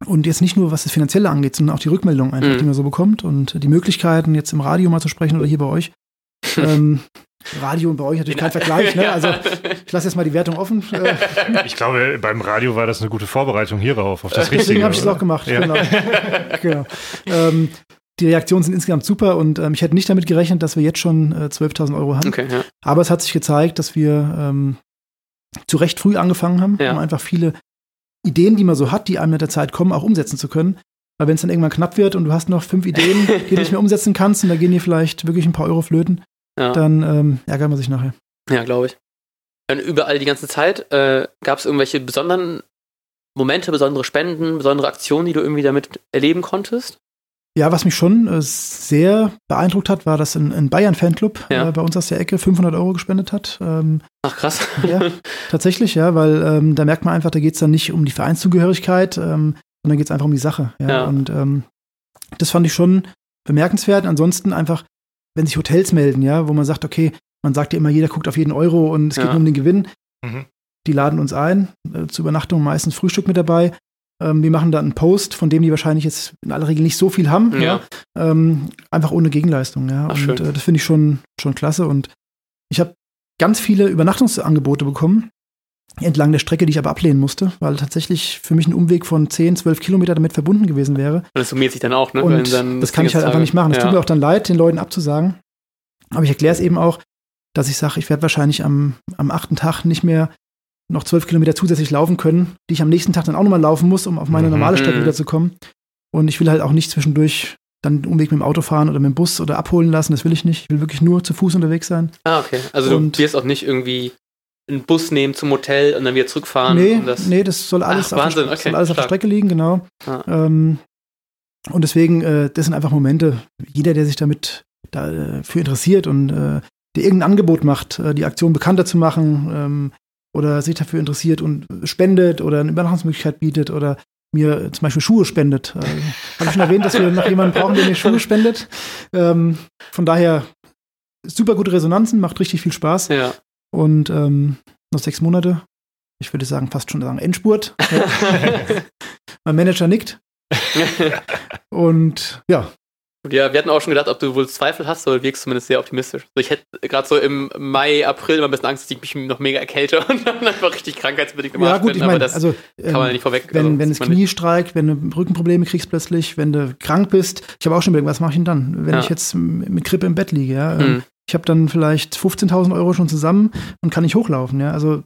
und jetzt nicht nur, was das Finanzielle angeht, sondern auch die Rückmeldung einfach, Mhm. die man so bekommt und die Möglichkeiten, jetzt im Radio mal zu sprechen oder hier bei euch. ähm, Radio und bei euch natürlich kein Vergleich, ne? Also ich lasse jetzt mal die Wertung offen. Äh, Ich glaube, beim Radio war das eine gute Vorbereitung hierauf, auf das Richtige. Deswegen habe ich es auch gemacht. Ja. Genau. genau. Ähm, die Reaktionen sind insgesamt super und ähm, ich hätte nicht damit gerechnet, dass wir jetzt schon äh, 12.000 Euro haben. okay, ja. Aber es hat sich gezeigt, dass wir ähm, zu Recht früh angefangen haben, Ja. um einfach viele Ideen, die man so hat, die einem mit der Zeit kommen, auch umsetzen zu können. Weil wenn es dann irgendwann knapp wird und du hast noch fünf Ideen, die du nicht mehr umsetzen kannst und da gehen dir vielleicht wirklich ein paar Euro flöten, Ja. dann ähm, ärgert man sich nachher. Ja, glaube ich. Und überall die ganze Zeit äh, gab es irgendwelche besonderen Momente, besondere Spenden, besondere Aktionen, die du irgendwie damit erleben konntest? Ja, was mich schon äh, sehr beeindruckt hat, war, dass ein, ein Bayern-Fanclub Ja. äh, bei uns aus der Ecke 500 Euro gespendet hat. Ähm, Ach krass. Ja, tatsächlich, ja, weil ähm, da merkt man einfach, da geht es dann nicht um die Vereinszugehörigkeit, ähm, sondern geht es einfach um die Sache. Ja, Ja. und ähm, das fand ich schon bemerkenswert. Ansonsten einfach, wenn sich Hotels melden, ja, wo man sagt, okay, man sagt ja immer, jeder guckt auf jeden Euro und es geht Ja. nur um den Gewinn. Mhm. Die laden uns ein, äh, zur Übernachtung meistens Frühstück mit dabei. Ähm, wir machen da einen Post, von dem die wahrscheinlich jetzt in aller Regel nicht so viel haben. Ja. Ähm, einfach ohne Gegenleistung, ja. Ach, und äh, das finde ich schon, schon klasse. Und ich habe ganz viele Übernachtungsangebote bekommen, entlang der Strecke, die ich aber ablehnen musste, weil tatsächlich für mich ein Umweg von 10, 12 Kilometer damit verbunden gewesen wäre. Und das summiert sich dann auch, ne? Und dann das kann ich halt einfach nicht machen. Es ja. tut mir auch dann leid, den Leuten abzusagen. Aber ich erkläre es eben auch, dass ich sage, ich werde wahrscheinlich am, am achten Tag nicht mehr noch zwölf Kilometer zusätzlich laufen können, die ich am nächsten Tag dann auch nochmal laufen muss, um auf meine Mhm. normale Strecke Mhm. wieder zu kommen. Und ich will halt auch nicht zwischendurch dann den Umweg mit dem Auto fahren oder mit dem Bus oder abholen lassen. Das will ich nicht. Ich will wirklich nur zu Fuß unterwegs sein. Ah, okay. Also Und- du wirst auch nicht irgendwie einen Bus nehmen zum Hotel und dann wieder zurückfahren. nee, und das, nee, das soll alles, Ach, auf, Wahnsinn, der, okay, soll alles auf der. Strecke liegen, genau. Ah. Ähm, und deswegen, äh, das sind einfach Momente, jeder, der sich damit dafür interessiert und äh, der irgendein Angebot macht, äh, die Aktion bekannter zu machen ähm, oder sich dafür interessiert und spendet oder eine Übernachtungsmöglichkeit bietet oder mir zum Beispiel Schuhe spendet. Äh, Habe ich schon erwähnt, dass wir noch jemanden brauchen, der mir Schuhe spendet. Ähm, von daher super gute Resonanzen, macht richtig viel Spaß. Ja. Und ähm, noch sechs Monate. Ich würde sagen, fast schon sagen Endspurt. mein Manager nickt. Und ja, Ja, wir hatten auch schon gedacht, ob du wohl Zweifel hast, aber wirkst zumindest sehr optimistisch. Also ich hätte gerade so im Mai, April immer ein bisschen Angst, dass ich mich noch mega erkälte und dann einfach richtig krankheitsbedingt im ja Arsch gut, bin, ich aber meine, das also kann man ja ähm, nicht vorweg. wenn, also, wenn das Knie streikt, wenn du Rückenprobleme kriegst plötzlich, wenn du krank bist. Ich habe auch schon überlegt, was mache ich denn dann, wenn Ja. ich jetzt mit Grippe im Bett liege, ja. nicht. Ähm, Hm. Ich habe dann vielleicht 15.000 Euro schon zusammen und kann nicht hochlaufen, ja. Also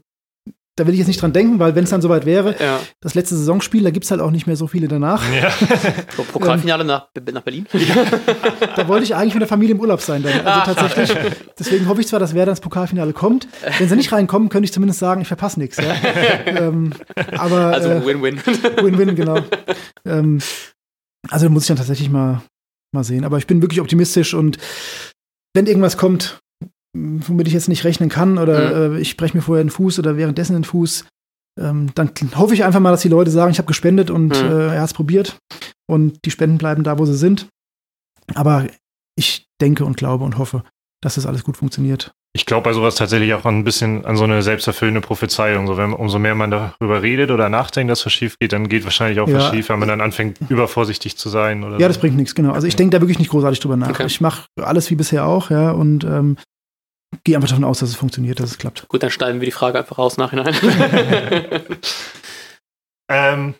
da will ich jetzt nicht dran denken, weil wenn es dann soweit wäre, Ja. das letzte Saisonspiel, da gibt es halt auch nicht mehr so viele danach. Ja. So, Pokalfinale nach, nach Berlin. Da wollte ich eigentlich mit der Familie im Urlaub sein. Dann. Also tatsächlich. Deswegen hoffe ich zwar, dass Werder ins Pokalfinale kommt. Wenn sie nicht reinkommen, könnte ich zumindest sagen, ich verpasse nichts. Ja. ähm, aber Also äh, Win-Win. Win-Win, genau. ähm, also muss ich dann tatsächlich mal, mal sehen. Aber ich bin wirklich optimistisch und wenn irgendwas kommt, womit ich jetzt nicht rechnen kann oder äh, ich breche mir vorher den Fuß oder währenddessen den Fuß, ähm, dann hoffe ich einfach mal, dass die Leute sagen, ich habe gespendet und Mhm. äh, er hat es probiert. und die Spenden bleiben da, wo sie sind. Aber ich denke und glaube und hoffe, dass das alles gut funktioniert. Ich glaube bei sowas tatsächlich auch ein bisschen an so eine selbsterfüllende Prophezeiung. So, wenn, umso mehr man darüber redet oder nachdenkt, dass was schief geht, dann geht wahrscheinlich auch Ja. was schief, wenn man dann anfängt, übervorsichtig zu sein. Oder Ja, so. das bringt nichts, genau. Also ich denke da wirklich nicht großartig drüber nach. Okay. Ich mache alles wie bisher auch, ja, und ähm, gehe einfach davon aus, dass es funktioniert, dass es klappt. Gut, dann schneiden wir die Frage einfach raus nachhinein. Ähm,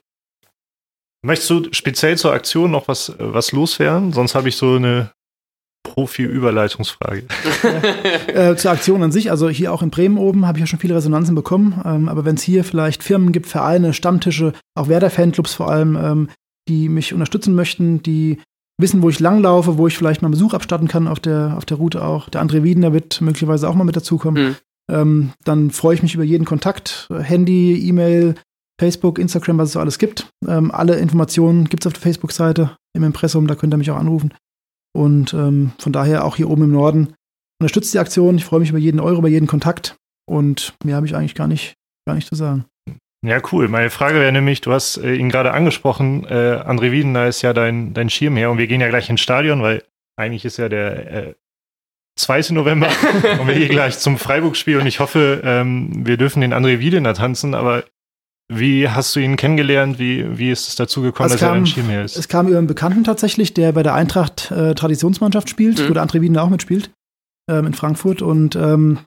möchtest du speziell zur Aktion noch was, was loswerden? Sonst habe ich so eine Profi-Überleitungsfrage. Äh, zur Aktion an sich, also hier auch in Bremen oben, habe ich ja schon viele Resonanzen bekommen. Ähm, aber wenn es hier vielleicht Firmen gibt, Vereine, Stammtische, auch Werder-Fanclubs vor allem, ähm, die mich unterstützen möchten, die wissen, wo ich langlaufe, wo ich vielleicht mal einen Besuch abstatten kann auf der, auf der Route auch. Der André Wiedner wird möglicherweise auch mal mit dazukommen. Hm. Ähm, dann freue ich mich über jeden Kontakt, Handy, E-Mail, Facebook, Instagram, was es so alles gibt. Ähm, alle Informationen gibt es auf der Facebook-Seite im Impressum, da könnt ihr mich auch anrufen. Und ähm, von daher auch hier oben im Norden unterstützt die Aktion. Ich freue mich über jeden Euro, über jeden Kontakt. Und mehr habe ich eigentlich gar nicht, gar nicht zu sagen. Ja, cool. Meine Frage wäre nämlich, du hast äh, ihn gerade angesprochen, äh, André Wiedener ist ja dein, dein Schirmherr und wir gehen ja gleich ins Stadion, weil eigentlich ist ja der äh, 2. November und wir gehen gleich zum Freiburg-Spiel und ich hoffe, ähm, wir dürfen den André Wiedener tanzen, aber wie hast du ihn kennengelernt? Wie, wie ist es dazu gekommen, Es dass er kam- dein Schirmherr ist? Es kam über einen Bekannten tatsächlich, der bei der Eintracht äh, Traditionsmannschaft spielt, Mhm. wo der André Wiedner auch mitspielt, ähm, in Frankfurt. Und ähm,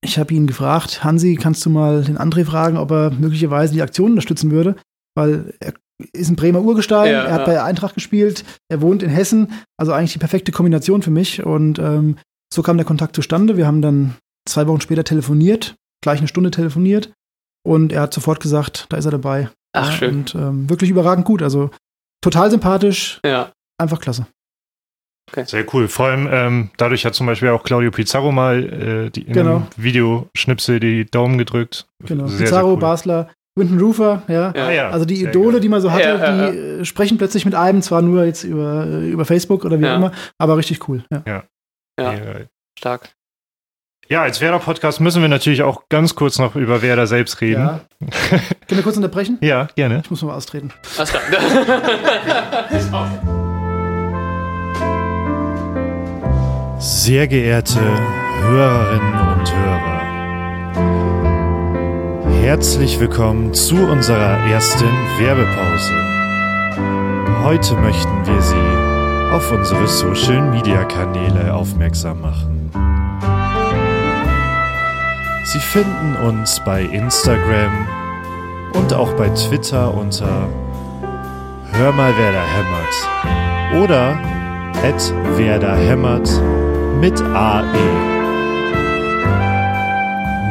ich habe ihn gefragt, Hansi, kannst du mal den André fragen, ob er möglicherweise die Aktion unterstützen würde? Weil er ist ein Bremer Urgestein, Ja, er hat ja. bei Eintracht gespielt, er wohnt in Hessen, also eigentlich die perfekte Kombination für mich. Und ähm, so kam der Kontakt zustande. Wir haben dann zwei Wochen später telefoniert, gleich eine Stunde telefoniert. Und er hat sofort gesagt, da ist er dabei. Ach, schön. Und ähm, wirklich überragend gut. Also total sympathisch, Ja. einfach klasse. Sehr cool. Vor allem ähm, dadurch hat zum Beispiel auch Claudio Pizarro mal äh, die, in Genau. Videoschnipsel die Daumen gedrückt. Genau. Sehr, Pizarro, sehr cool. Basler, Winton Rufer, ja. Ja. Ah, ja. Also die Idole, geil. die man so hatte, Ja, ja, die äh, sprechen plötzlich mit einem, zwar nur jetzt über, äh, über Facebook oder wie Ja. auch immer, aber richtig cool. Ja. Ja, Ja. stark. Ja, als Werder-Podcast müssen wir natürlich auch ganz kurz noch über Werder selbst reden. Ja. Können wir kurz unterbrechen? Ja, gerne. Ich muss mal austreten. Alles klar. Sehr geehrte Hörerinnen und Hörer, herzlich willkommen zu unserer ersten Werbepause. Heute möchten wir Sie auf unsere Social-Media-Kanäle aufmerksam machen. Sie finden uns bei Instagram und auch bei Twitter unter Hör mal, wer da hämmert oder at Werder hämmert mit AE.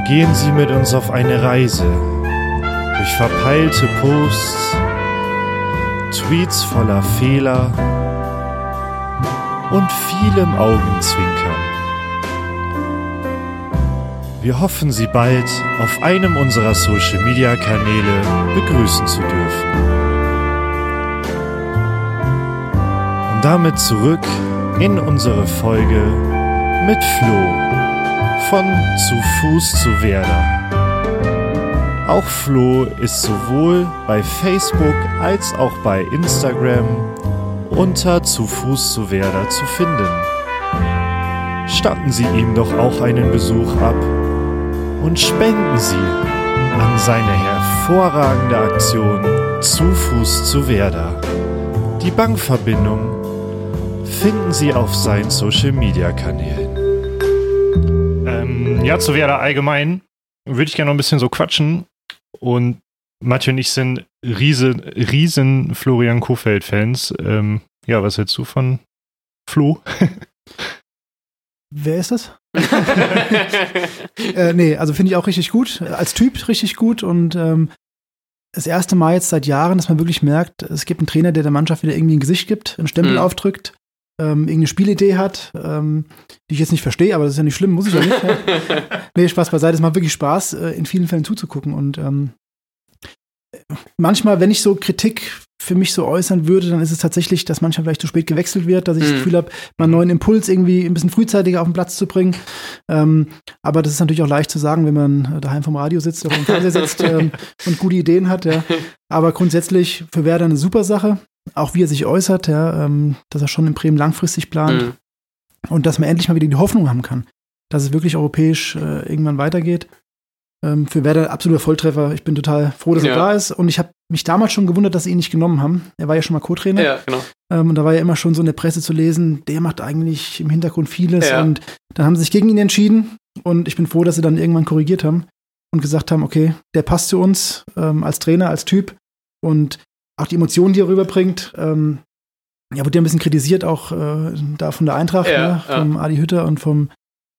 Gehen Sie mit uns auf eine Reise durch verpeilte Posts, Tweets voller Fehler und vielem Augenzwinkern. Wir hoffen, Sie bald auf einem unserer Social-Media-Kanäle begrüßen zu dürfen. Und damit zurück in unsere Folge mit Flo von Zu Fuß zu Werder. Auch Flo ist sowohl bei Facebook als auch bei Instagram unter Zu Fuß zu Werder zu finden. Statten Sie ihm doch auch einen Besuch ab und spenden Sie an seine hervorragende Aktion Zu Fuß zu Werder. Die Bankverbindung finden Sie auf seinen Social Media Kanälen. Ähm, ja, zu Werder allgemein würde ich gerne noch ein bisschen so quatschen. Und Mathieu und ich sind riesen, riesen Florian Kofeld-Fans. Ähm, ja, was hältst du von Flo? Wer ist das? Äh, nee, also finde ich auch richtig gut. Als Typ richtig gut und ähm, das erste Mal jetzt seit Jahren, dass man wirklich merkt, es gibt einen Trainer, der der Mannschaft wieder irgendwie ein Gesicht gibt, einen Stempel Mhm. aufdrückt, ähm, irgendeine Spielidee hat, ähm, die ich jetzt nicht verstehe, aber das ist ja nicht schlimm, muss ich ja nicht. nee, Spaß beiseite, es macht wirklich Spaß, äh, in vielen Fällen zuzugucken und ähm, manchmal, wenn ich so Kritik für mich so äußern würde, dann ist es tatsächlich, dass manchmal vielleicht zu spät gewechselt wird, dass ich das Mhm. Gefühl habe, mal einen neuen Impuls irgendwie ein bisschen frühzeitiger auf den Platz zu bringen. Ähm, aber das ist natürlich auch leicht zu sagen, wenn man äh, daheim vom Radio sitzt oder vom Fernseher sitzt ähm, und gute Ideen hat. Ja. Aber grundsätzlich für Werder eine super Sache. Auch wie er sich äußert, ja, ähm, dass er schon in Bremen langfristig plant Mhm. und dass man endlich mal wieder die Hoffnung haben kann, dass es wirklich europäisch äh, irgendwann weitergeht. Ähm, für Werder absoluter Volltreffer. Ich bin total froh, dass Ja. er da ist. Und ich habe mich damals schon gewundert, dass sie ihn nicht genommen haben. Er war ja schon mal Co-Trainer. Ja, genau. Ähm, und da war ja immer schon so in der Presse zu lesen, der macht eigentlich im Hintergrund vieles. Ja. Und dann haben sie sich gegen ihn entschieden. Und ich bin froh, dass sie dann irgendwann korrigiert haben und gesagt haben, okay, der passt zu uns ähm, als Trainer, als Typ. Und auch die Emotionen, die er rüberbringt. Ähm, ja, wurde ja ein bisschen kritisiert, auch äh, da von der Eintracht, Ja, ne? ja. vom Adi Hütter und vom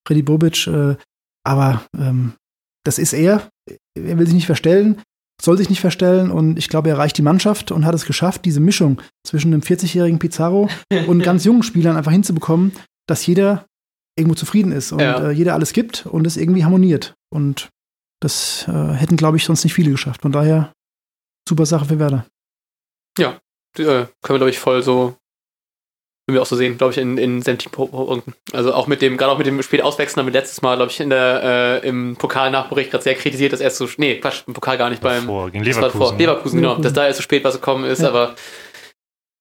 Freddy Bobic. Äh, aber ähm, das ist er. Er will sich nicht verstellen, soll sich nicht verstellen und ich glaube, er erreicht die Mannschaft und hat es geschafft, diese Mischung zwischen einem 40-jährigen Pizarro und ganz jungen Spielern einfach hinzubekommen, dass jeder irgendwo zufrieden ist und Ja. äh, jeder alles gibt und es irgendwie harmoniert. Und das äh, hätten, glaube ich, sonst nicht viele geschafft. Von daher super Sache für Werder. Äh, können wir, glaube ich, voll so, würden wir auch so sehen, glaube ich, in, in sämtlichen Punkten. Also auch mit dem, gerade auch mit dem spät auswechseln, haben wir letztes Mal, glaube ich, in der, äh, im Pokalnachbericht gerade sehr kritisiert, dass er so, nee, Quatsch, im Pokal gar nicht beim, Vor, gegen das war Leverkusen. vor Leverkusen, genau, Leverkusen. dass da erst so spät was gekommen ist, Ja. aber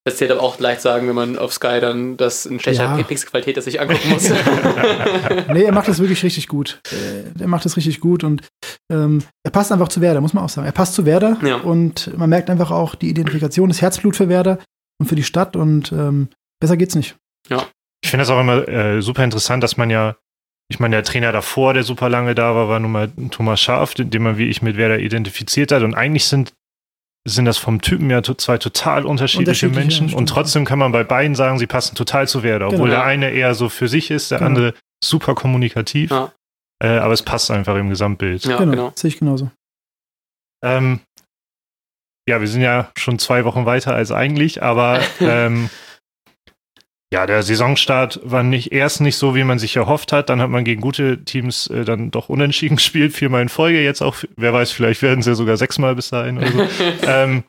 das zählt aber auch leicht sagen, wenn man auf Sky dann das in schlechter Ja. Pixelqualität das sich angucken muss. Nee, er macht das wirklich richtig gut. Äh, Er macht das richtig gut und ähm, er passt einfach zu Werder, muss man auch sagen. Er passt zu Werder Ja. und man merkt einfach auch die Identifikation, das Herzblut für Werder und für die Stadt und ähm, besser geht's nicht. Ich finde das auch immer äh, super interessant, dass man ja, ich meine, der Trainer davor, der super lange da war, war nun mal Thomas Schaaf, den, den man wie ich mit Werder identifiziert hat. Und eigentlich sind, sind das vom Typen ja to zwei total unterschiedliche, Unterschiedliche, Menschen. stimmt. Und trotzdem kann man bei beiden sagen, sie passen total zu Werder. Obwohl Genau. der eine eher so für sich ist, der Genau. andere super kommunikativ. Ja. Äh, aber es passt einfach im Gesamtbild. ja, genau, genau. sehe ich genauso. Ähm, ja, wir sind ja schon zwei Wochen weiter als eigentlich, aber ähm, ja, der Saisonstart war nicht erst nicht so, wie man sich erhofft hat. Dann hat man gegen gute Teams äh, dann doch unentschieden gespielt, viermal in Folge. Jetzt auch, wer weiß, vielleicht werden ja sogar sechsmal bis dahin oder so. ähm,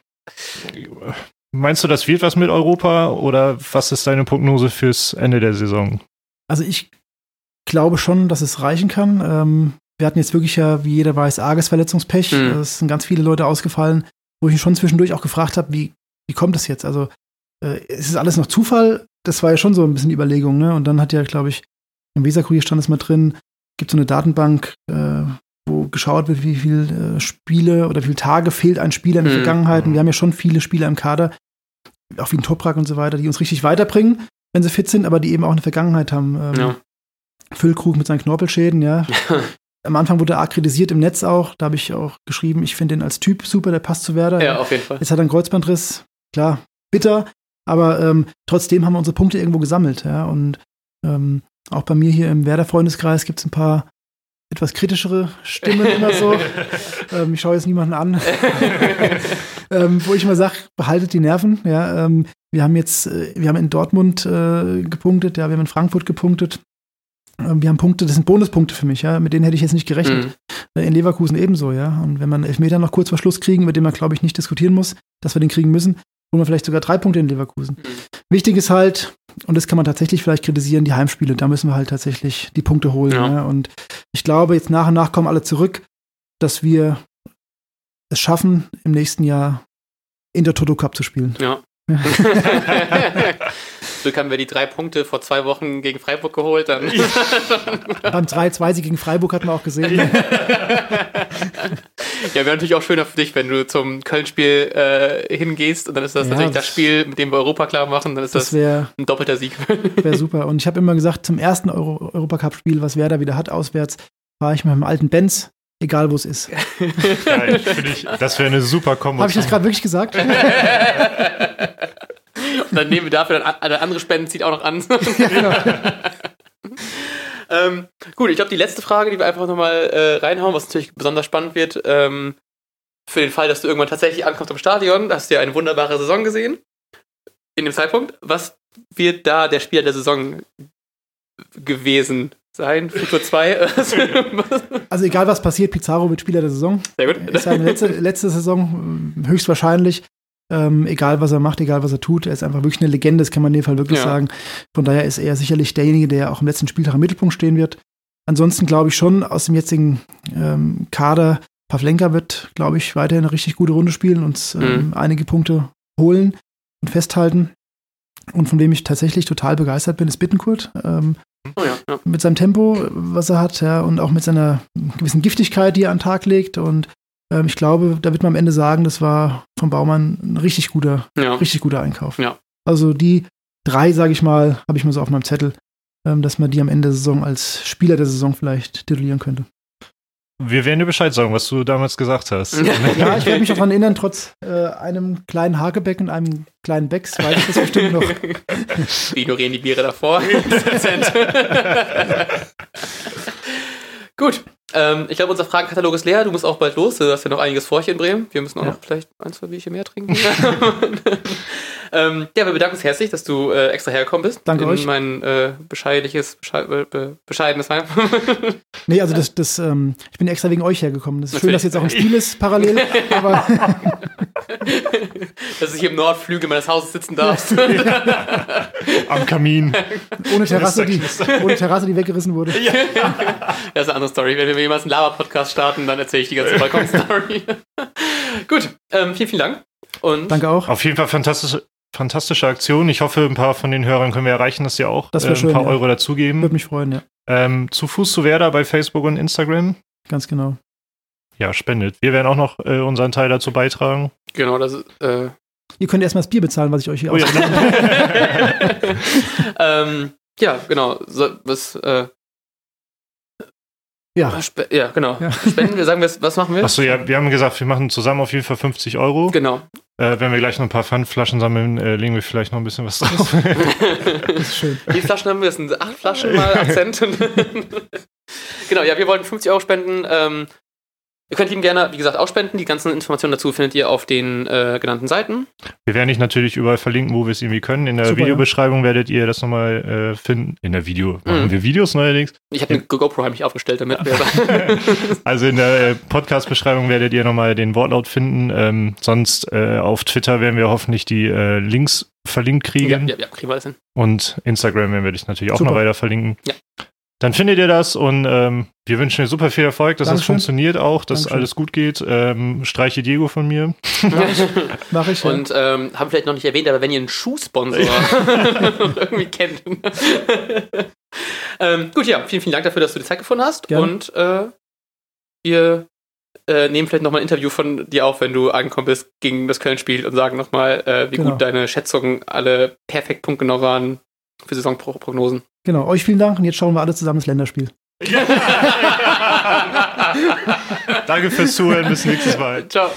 meinst du, das wird was mit Europa oder was ist deine Prognose fürs Ende der Saison? Also ich glaube schon, dass es reichen kann. Ähm, wir hatten jetzt wirklich ja, wie jeder weiß, arges Verletzungspech. Mhm. Es sind ganz viele Leute ausgefallen, wo ich mich schon zwischendurch auch gefragt habe, wie, wie kommt das jetzt? Also äh, ist es alles noch Zufall? Das war ja schon so ein bisschen die Überlegung, ne? Und dann hat ja, glaube ich, im Weserkurier stand es mal drin, gibt so eine Datenbank, äh, wo geschaut wird, wie viele äh, Spiele oder wie viele Tage fehlt ein Spieler in der Mhm. Vergangenheit. Und wir haben ja schon viele Spieler im Kader, auch wie ein Toprak und so weiter, die uns richtig weiterbringen, wenn sie fit sind, aber die eben auch eine Vergangenheit haben. Ähm, Ja. Füllkrug mit seinen Knorpelschäden, ja. Am Anfang wurde er arg kritisiert im Netz auch. Da habe ich auch geschrieben, ich finde den als Typ super, der passt zu Werder. ja, auf jeden Fall. Jetzt hat er einen Kreuzbandriss, klar, bitter, aber ähm, trotzdem haben wir unsere Punkte irgendwo gesammelt, ja. Und ähm, auch bei mir hier im Werder-Freundeskreis gibt es ein paar etwas kritischere Stimmen immer so. ähm, ich schaue jetzt niemanden an, ähm, wo ich immer sage, behaltet die Nerven. Ja, ähm, wir haben jetzt, äh, wir haben in Dortmund äh, gepunktet, ja, wir haben in Frankfurt gepunktet. Ähm, wir haben Punkte, das sind Bonuspunkte für mich, ja, mit denen hätte ich jetzt nicht gerechnet. Mhm. Äh, In Leverkusen ebenso, ja. Und wenn man Elfmeter noch kurz vor Schluss kriegen, mit dem man, glaube ich, nicht diskutieren muss, dass wir den kriegen müssen, holen wir vielleicht sogar drei Punkte in Leverkusen. Mhm. Wichtig ist halt, und das kann man tatsächlich vielleicht kritisieren, die Heimspiele. Da müssen wir halt tatsächlich die Punkte holen. Ja. Ja. Und ich glaube, jetzt nach und nach kommen alle zurück, dass wir es schaffen, im nächsten Jahr in der Toto Cup zu spielen. Ja. Glück haben wir die drei Punkte vor zwei Wochen gegen Freiburg geholt. Dann. Beim 3-2 gegen Freiburg hat man auch gesehen. ja, wäre natürlich auch schöner für dich, wenn du zum Köln-Spiel äh, hingehst und dann ist das Ja, natürlich das- das Spiel, mit dem wir Europa klar machen, dann ist das, Das wäre ein doppelter Sieg. wär super. Und ich habe immer gesagt, zum ersten Euro Europacup-Spiel, was Werder wieder hat, auswärts, fahre ich mit dem alten Benz, egal wo es ist. Geil, ich, das wäre eine super Kombo. Habe ich das gerade wirklich gesagt? und dann nehmen wir dafür dann an- der andere Spenden zieht auch noch an. ja, genau. ähm, gut, ich glaube, die letzte Frage, die wir einfach nochmal äh, reinhauen, was natürlich besonders spannend wird, ähm, für den Fall, dass du irgendwann tatsächlich ankommst am Stadion, hast du ja eine wunderbare Saison gesehen. In dem Zeitpunkt, was wird da der Spieler der Saison gewesen sein? Futur 2? Also egal was passiert, Pizarro wird Spieler der Saison. Sehr gut. Ist seine letzte, letzte Saison äh, höchstwahrscheinlich. Ähm, egal was er macht, egal was er tut, er ist einfach wirklich eine Legende, das kann man in dem Fall wirklich Ja. sagen. Von daher ist er sicherlich derjenige, der auch im letzten Spieltag im Mittelpunkt stehen wird. Ansonsten glaube ich schon, aus dem jetzigen ähm, Kader, Pavlenka wird, glaube ich, weiterhin eine richtig gute Runde spielen und ähm, Mhm. einige Punkte holen. und festhalten. Und von dem ich tatsächlich total begeistert bin, ist Bittenkurt. Ähm, Oh ja, ja. mit seinem Tempo, was er hat, ja, und auch mit seiner gewissen Giftigkeit, die er an den Tag legt. Und ähm, ich glaube, da wird man am Ende sagen, das war vom Baumann ein richtig guter, ja. richtig guter Einkauf. Ja. Also die drei, sage ich mal, habe ich mir so auf meinem Zettel, ähm, dass man die am Ende der Saison als Spieler der Saison vielleicht titulieren könnte. Wir werden dir Bescheid sagen, was du damals gesagt hast. Ja, ich werde mich daran erinnern, trotz äh, einem kleinen Hakebeck und einem kleinen Becks, weiß ich das bestimmt noch. Wir ignorieren die Biere davor. Gut. Ähm, ich glaube, unser Fragenkatalog ist leer. Du musst auch bald los. Du hast ja noch einiges vor hier in Bremen. Wir müssen auch Ja. noch vielleicht ein, zwei Bierchen mehr trinken. ähm, ja, wir bedanken uns herzlich, dass du äh, extra hergekommen bist. Danke in euch. mein äh, bescheidliches, besche be be bescheidenes Heim. Nee, also das, das, ähm, ich bin extra wegen euch hergekommen. Das ist schön, Natürlich. dass jetzt auch ein Spiel ist parallel, aber dass ich hier im Nordflügel meines Hauses sitzen darfst. Am Kamin. ohne Terrasse, die, ohne Terrasse, die weggerissen wurde. Das ist eine andere Story. Wenn wir jemals einen Lava-Podcast starten, dann erzähle ich die ganze Balkon-Story. Gut, ähm, vielen, vielen Dank. Und Danke auch. Auf jeden Fall fantastische, fantastische Aktion. Ich hoffe, ein paar von den Hörern können wir erreichen, dass sie auch Das äh, wär ein schön, paar ja. Euro dazugeben. Würde mich freuen, ja. Ähm, zu Fuß zu Werder bei Facebook und Instagram. Ganz genau. Ja, spendet. Wir werden auch noch äh, unseren Teil dazu beitragen. genau, das ist. Äh, Ihr könnt erstmal das Bier bezahlen, was ich euch hier Oh ja, ähm, ja, genau. So, was, äh, Ja, spe ja, genau. Ja. Spenden wir, sagen wir, was machen wir? Achso, ja, wir haben gesagt, wir machen zusammen auf jeden Fall 50 Euro. Genau. Äh, wenn wir gleich noch ein paar Pfandflaschen sammeln, äh, legen wir vielleicht noch ein bisschen was drauf. das ist schön. Wie viele Flaschen haben wir? Das sind acht Flaschen mal 8 Cent. genau, ja, wir wollten 50 Euro spenden. Ähm, ihr könnt ihm gerne, wie gesagt, auch spenden. Die ganzen Informationen dazu findet ihr auf den äh, genannten Seiten. wir werden dich natürlich überall verlinken, wo wir es irgendwie können. In der Super, Videobeschreibung werdet ihr das nochmal äh, finden. In der Video machen Mhm. wir Videos neuerdings. Ich habe eine GoPro heimlich aufgestellt, damit wir Also in der äh, Podcast-Beschreibung werdet ihr nochmal den Wortlaut finden. Ähm, sonst äh, auf Twitter werden wir hoffentlich die äh, Links verlinkt ja, kriegen. ja, ja, kriegen wir alles hin. Und Instagram werden wir dich natürlich auch Super. noch weiter verlinken. Ja. Dann findet ihr das und ähm, wir wünschen dir super viel Erfolg, dass das Dankeschön. funktioniert auch, dass Dankeschön. alles gut geht. Ähm, streiche Diego von mir. Mach ich. Ja. Und ähm, haben vielleicht noch nicht erwähnt, aber wenn ihr einen Schuhsponsor irgendwie kennt. ähm, gut, ja, vielen, vielen Dank dafür, dass du die Zeit gefunden hast. Gerne. Und äh, wir äh, nehmen vielleicht nochmal ein Interview von dir auf, wenn du angekommen bist gegen das Köln-Spiel und sagen nochmal, äh, wie Genau. gut deine Schätzungen alle perfekt punktgenau waren für Saisonprognosen. Genau, euch vielen Dank und jetzt schauen wir alle zusammen das Länderspiel. Danke fürs Zuhören, bis nächstes Mal. Ciao.